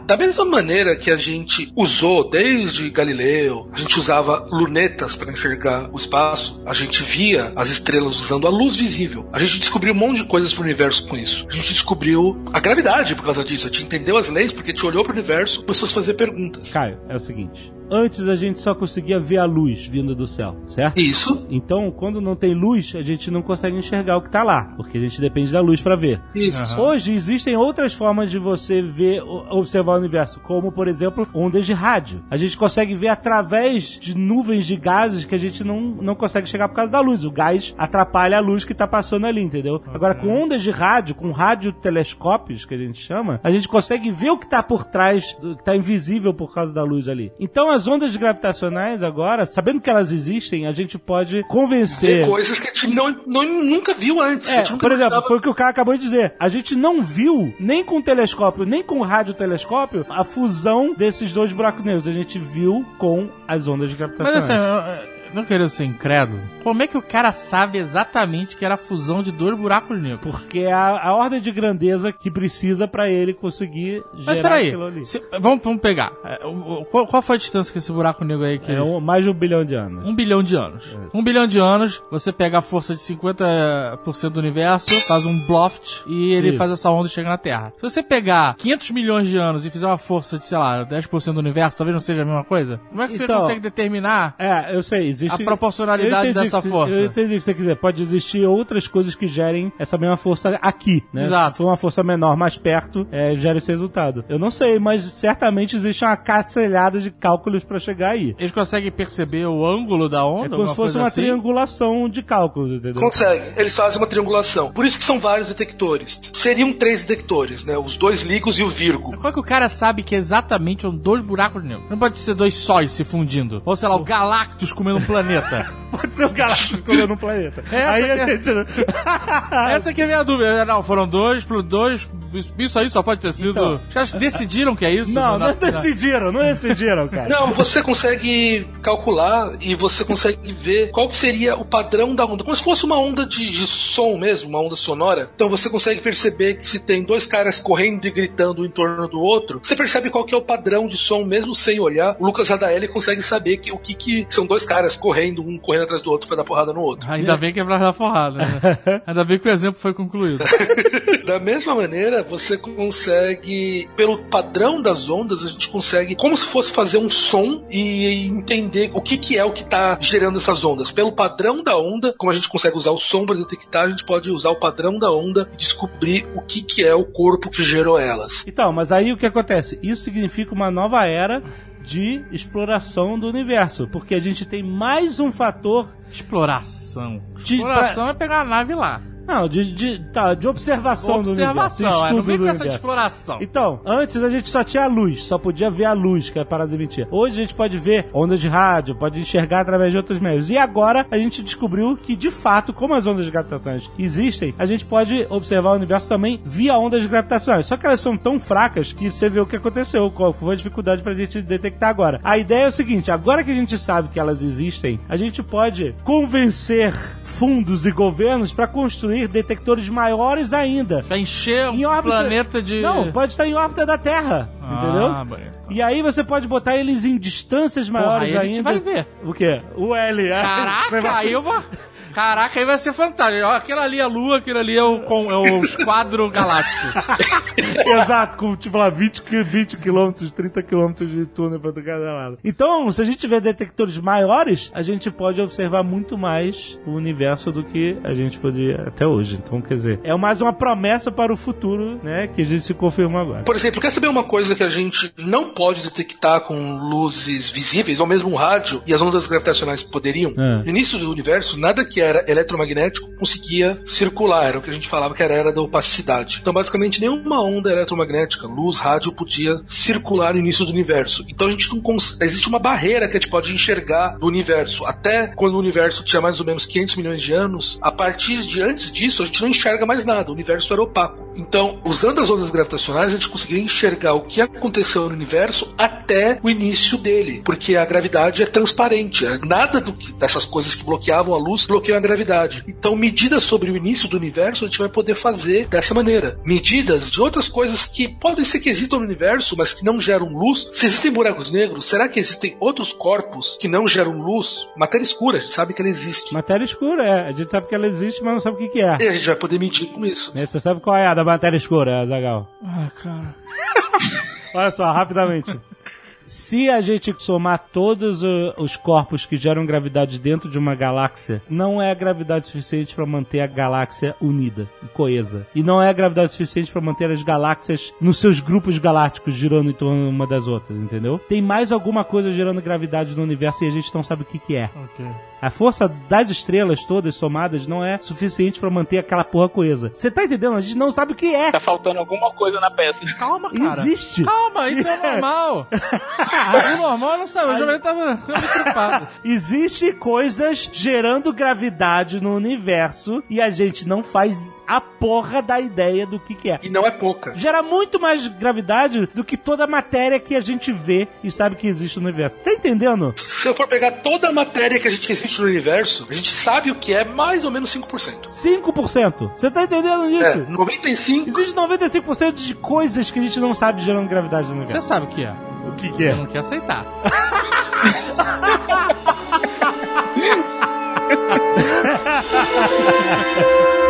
da mesma maneira que a gente usou desde Galileu, a gente usava lunetas para enxergar o espaço, a gente via as estrelas usando a luz visível. A gente descobriu um monte de coisas pro universo com isso. A gente descobriu a gravidade por causa disso. A gente entendeu as leis porque a gente olhou pro universo e começou a fazer perguntas. Caio, é o seguinte. Antes a gente só conseguia ver a luz vindo do céu, certo? Isso, Então, quando não tem luz, a gente não consegue enxergar o que tá lá, porque a gente depende da luz pra ver. isso. Aham. Hoje existem outras formas de você ver, o- observar o universo, como por exemplo ondas de rádio. A gente consegue ver através de nuvens de gases que a gente não, não consegue chegar por causa da luz. O gás atrapalha a luz que tá passando ali, entendeu? Agora com ondas de rádio, com radiotelescópios que a gente chama, a gente consegue ver o que tá por trás, do, que tá invisível por causa da luz ali. Então as ondas gravitacionais agora, sabendo que elas existem, a gente pode Ver convencer coisas que a gente não, não- nunca viu antes. é, nunca por exemplo, imaginava. foi o que o cara acabou de dizer. A gente não viu, nem com telescópio, nem com radiotelescópio, a fusão desses dois buracos negros. A gente viu com as ondas Mas gravitacionais. assim, eu- eu não querendo ser incrédulo, como é que o cara sabe exatamente que era a fusão de dois buracos negros? porque é a, a ordem de grandeza que precisa pra ele conseguir Mas gerar peraí, aquilo ali. se- vamos, vamos pegar. É, Qual, qual foi a distância que esse buraco negro aí que É um- mais de um bilhão de anos. Um bilhão de anos. Um bilhão de anos, você pega a força de 50% do universo, faz um Bluft e ele Isso. faz essa onda e chega na Terra. Se você pegar 500 milhões de anos e fizer uma força de, sei lá, 10% do universo, talvez não seja a mesma coisa? Como é que você Então, consegue determinar É, eu sei, existe. a proporcionalidade dessa força? Eu entendi o que você quiser. Pode existir outras coisas que gerem essa mesma força aqui, né? Exato. Se for uma força menor, mais perto, é, gera esse resultado. Eu não sei, mas certamente existe uma cacelhada de cálculos pra chegar aí. Eles conseguem perceber o ângulo da onda? É como se fosse uma assim? triangulação de cálculos, entendeu? Consegue. Eles fazem uma triangulação. Por isso que são vários detectores. Seriam três detectores, né? Os dois ligos e o virgo. Como é que o cara sabe que exatamente são dois buracos negros? Não pode ser dois sóis se fundindo. Ou sei lá, o Galactus comendo um planeta. Pode ser o galáctico comendo um planeta. Essa aí que é- a gente... Essa que é a minha dúvida. Não, foram dois dois. Isso aí só pode ter sido. Então. Os caras decidiram que é isso? Não, não decidiram, não decidiram, cara. Não, você consegue calcular e você consegue ver qual que seria o padrão da onda. Como se fosse uma onda de, de som mesmo, uma onda sonora. Então você consegue perceber que se tem dois caras correndo e gritando um em torno do outro, você percebe qual que é o padrão de som mesmo sem olhar. O Lucas Adaeli consegue saber que, o que, que são dois caras correndo, um correndo atrás do outro pra dar porrada no outro. Ainda bem que é pra dar porrada, né? Ainda bem que o exemplo foi concluído. Da mesma maneira, você consegue, pelo padrão das ondas, a gente consegue, como se fosse fazer um som e entender o que, que é o que está gerando essas ondas. Pelo padrão da onda, como a gente consegue usar o som para detectar, a gente pode usar o padrão da onda e descobrir o que, que é o corpo que gerou elas. Então, mas aí o que acontece? Isso significa uma nova era de exploração do universo, porque a gente tem mais um fator Exploração. De- Exploração é pegar a nave lá. Não, de, de, tá, de observação, do universo, Observação, é, não vem com essa de exploração. Então, antes a gente só tinha a luz, só podia ver a luz, que é a parada de. Hoje a gente pode ver ondas de rádio, pode enxergar através de outros meios. E agora a gente descobriu que, de fato, como as ondas gravitacionais existem, a gente pode observar o universo também via ondas gravitacionais. Só que elas são tão fracas que você vê o que aconteceu, qual foi a dificuldade pra gente detectar agora. A ideia é o seguinte, agora que a gente sabe que elas existem, a gente pode convencer fundos e governos para construir detectores maiores ainda. Pra encher o órbita- planeta de. Não, pode estar em órbita da Terra, entendeu? Ah, bonito. E aí você pode botar eles em distâncias maiores Porra, aí a gente ainda. vai ver. O quê? O L. Caraca, aí eu vou. Caraca, aí vai ser fantástico. Aquilo ali é a Lua, aquilo ali é o, com- é o esquadro galáctico. Exato, com tipo lá 20, qui- 20 quilômetros, 30 quilômetros de túnel pra cada lado. Então, se a gente tiver detectores maiores, a gente pode observar muito mais o universo do que a gente podia até hoje. Então, quer dizer, é mais uma promessa para o futuro, né? Que a gente se confirmou agora. Por exemplo, quer saber uma coisa que a gente não pode detectar com luzes visíveis, ou mesmo um rádio, e as ondas gravitacionais poderiam? É. No início do universo, nada que era eletromagnético conseguia circular, era o que a gente falava que era a era da opacidade. Então, basicamente, nenhuma onda eletromagnética, luz, rádio, podia circular no início do universo. Então, a gente não cons... existe uma barreira que a gente pode enxergar do universo. Até quando o universo tinha mais ou menos 500 milhões de anos, a partir de antes disso, a gente não enxerga mais nada. O universo era opaco. Então, usando as ondas gravitacionais, a gente conseguiria enxergar o que aconteceu no universo até o início dele, porque a gravidade é transparente. É Nada do que, dessas coisas que bloqueavam a luz bloqueiam a gravidade. Então, medidas sobre o início do universo a gente vai poder fazer dessa maneira. Medidas de outras coisas que podem ser que existam no universo, mas que não geram luz. Se existem buracos negros, será que existem outros corpos que não geram luz? Matéria escura, a gente sabe que ela existe. Matéria escura, é. A gente sabe que ela existe, mas não sabe o que, que é. E a gente vai poder medir com isso. Né, Você sabe qual é a da matéria escura, Zagal? Ah, cara. Olha só, rapidamente. Se a gente somar todos uh, os corpos que geram gravidade dentro de uma galáxia, não é gravidade suficiente para manter a galáxia unida e coesa. E não é gravidade suficiente para manter as galáxias nos seus grupos galácticos girando em torno uma das outras, entendeu? Tem mais alguma coisa gerando gravidade no universo e a gente não sabe o que, que é. Ok. A força das estrelas todas somadas não é suficiente para manter aquela porra coesa. Você tá entendendo? A gente não sabe o que é. Tá faltando alguma coisa na peça. Calma, cara. Existe. Calma, isso é normal. o normal não sabe. O Jovem tava tava preocupado. Existe coisas gerando gravidade no universo e a gente não faz a porra da ideia do que, que é. E não é pouca. Gera muito mais gravidade do que toda a matéria que a gente vê e sabe que existe no universo. Você tá entendendo? Se eu for pegar toda a matéria que a gente existe no universo, a gente sabe o que é mais ou menos 5%. 5%. Você tá entendendo É, isso? 95 Existe 95% de coisas que a gente não sabe gerando gravidade no Você universo. sabe o que é. O que, que Você é? não quer aceitar.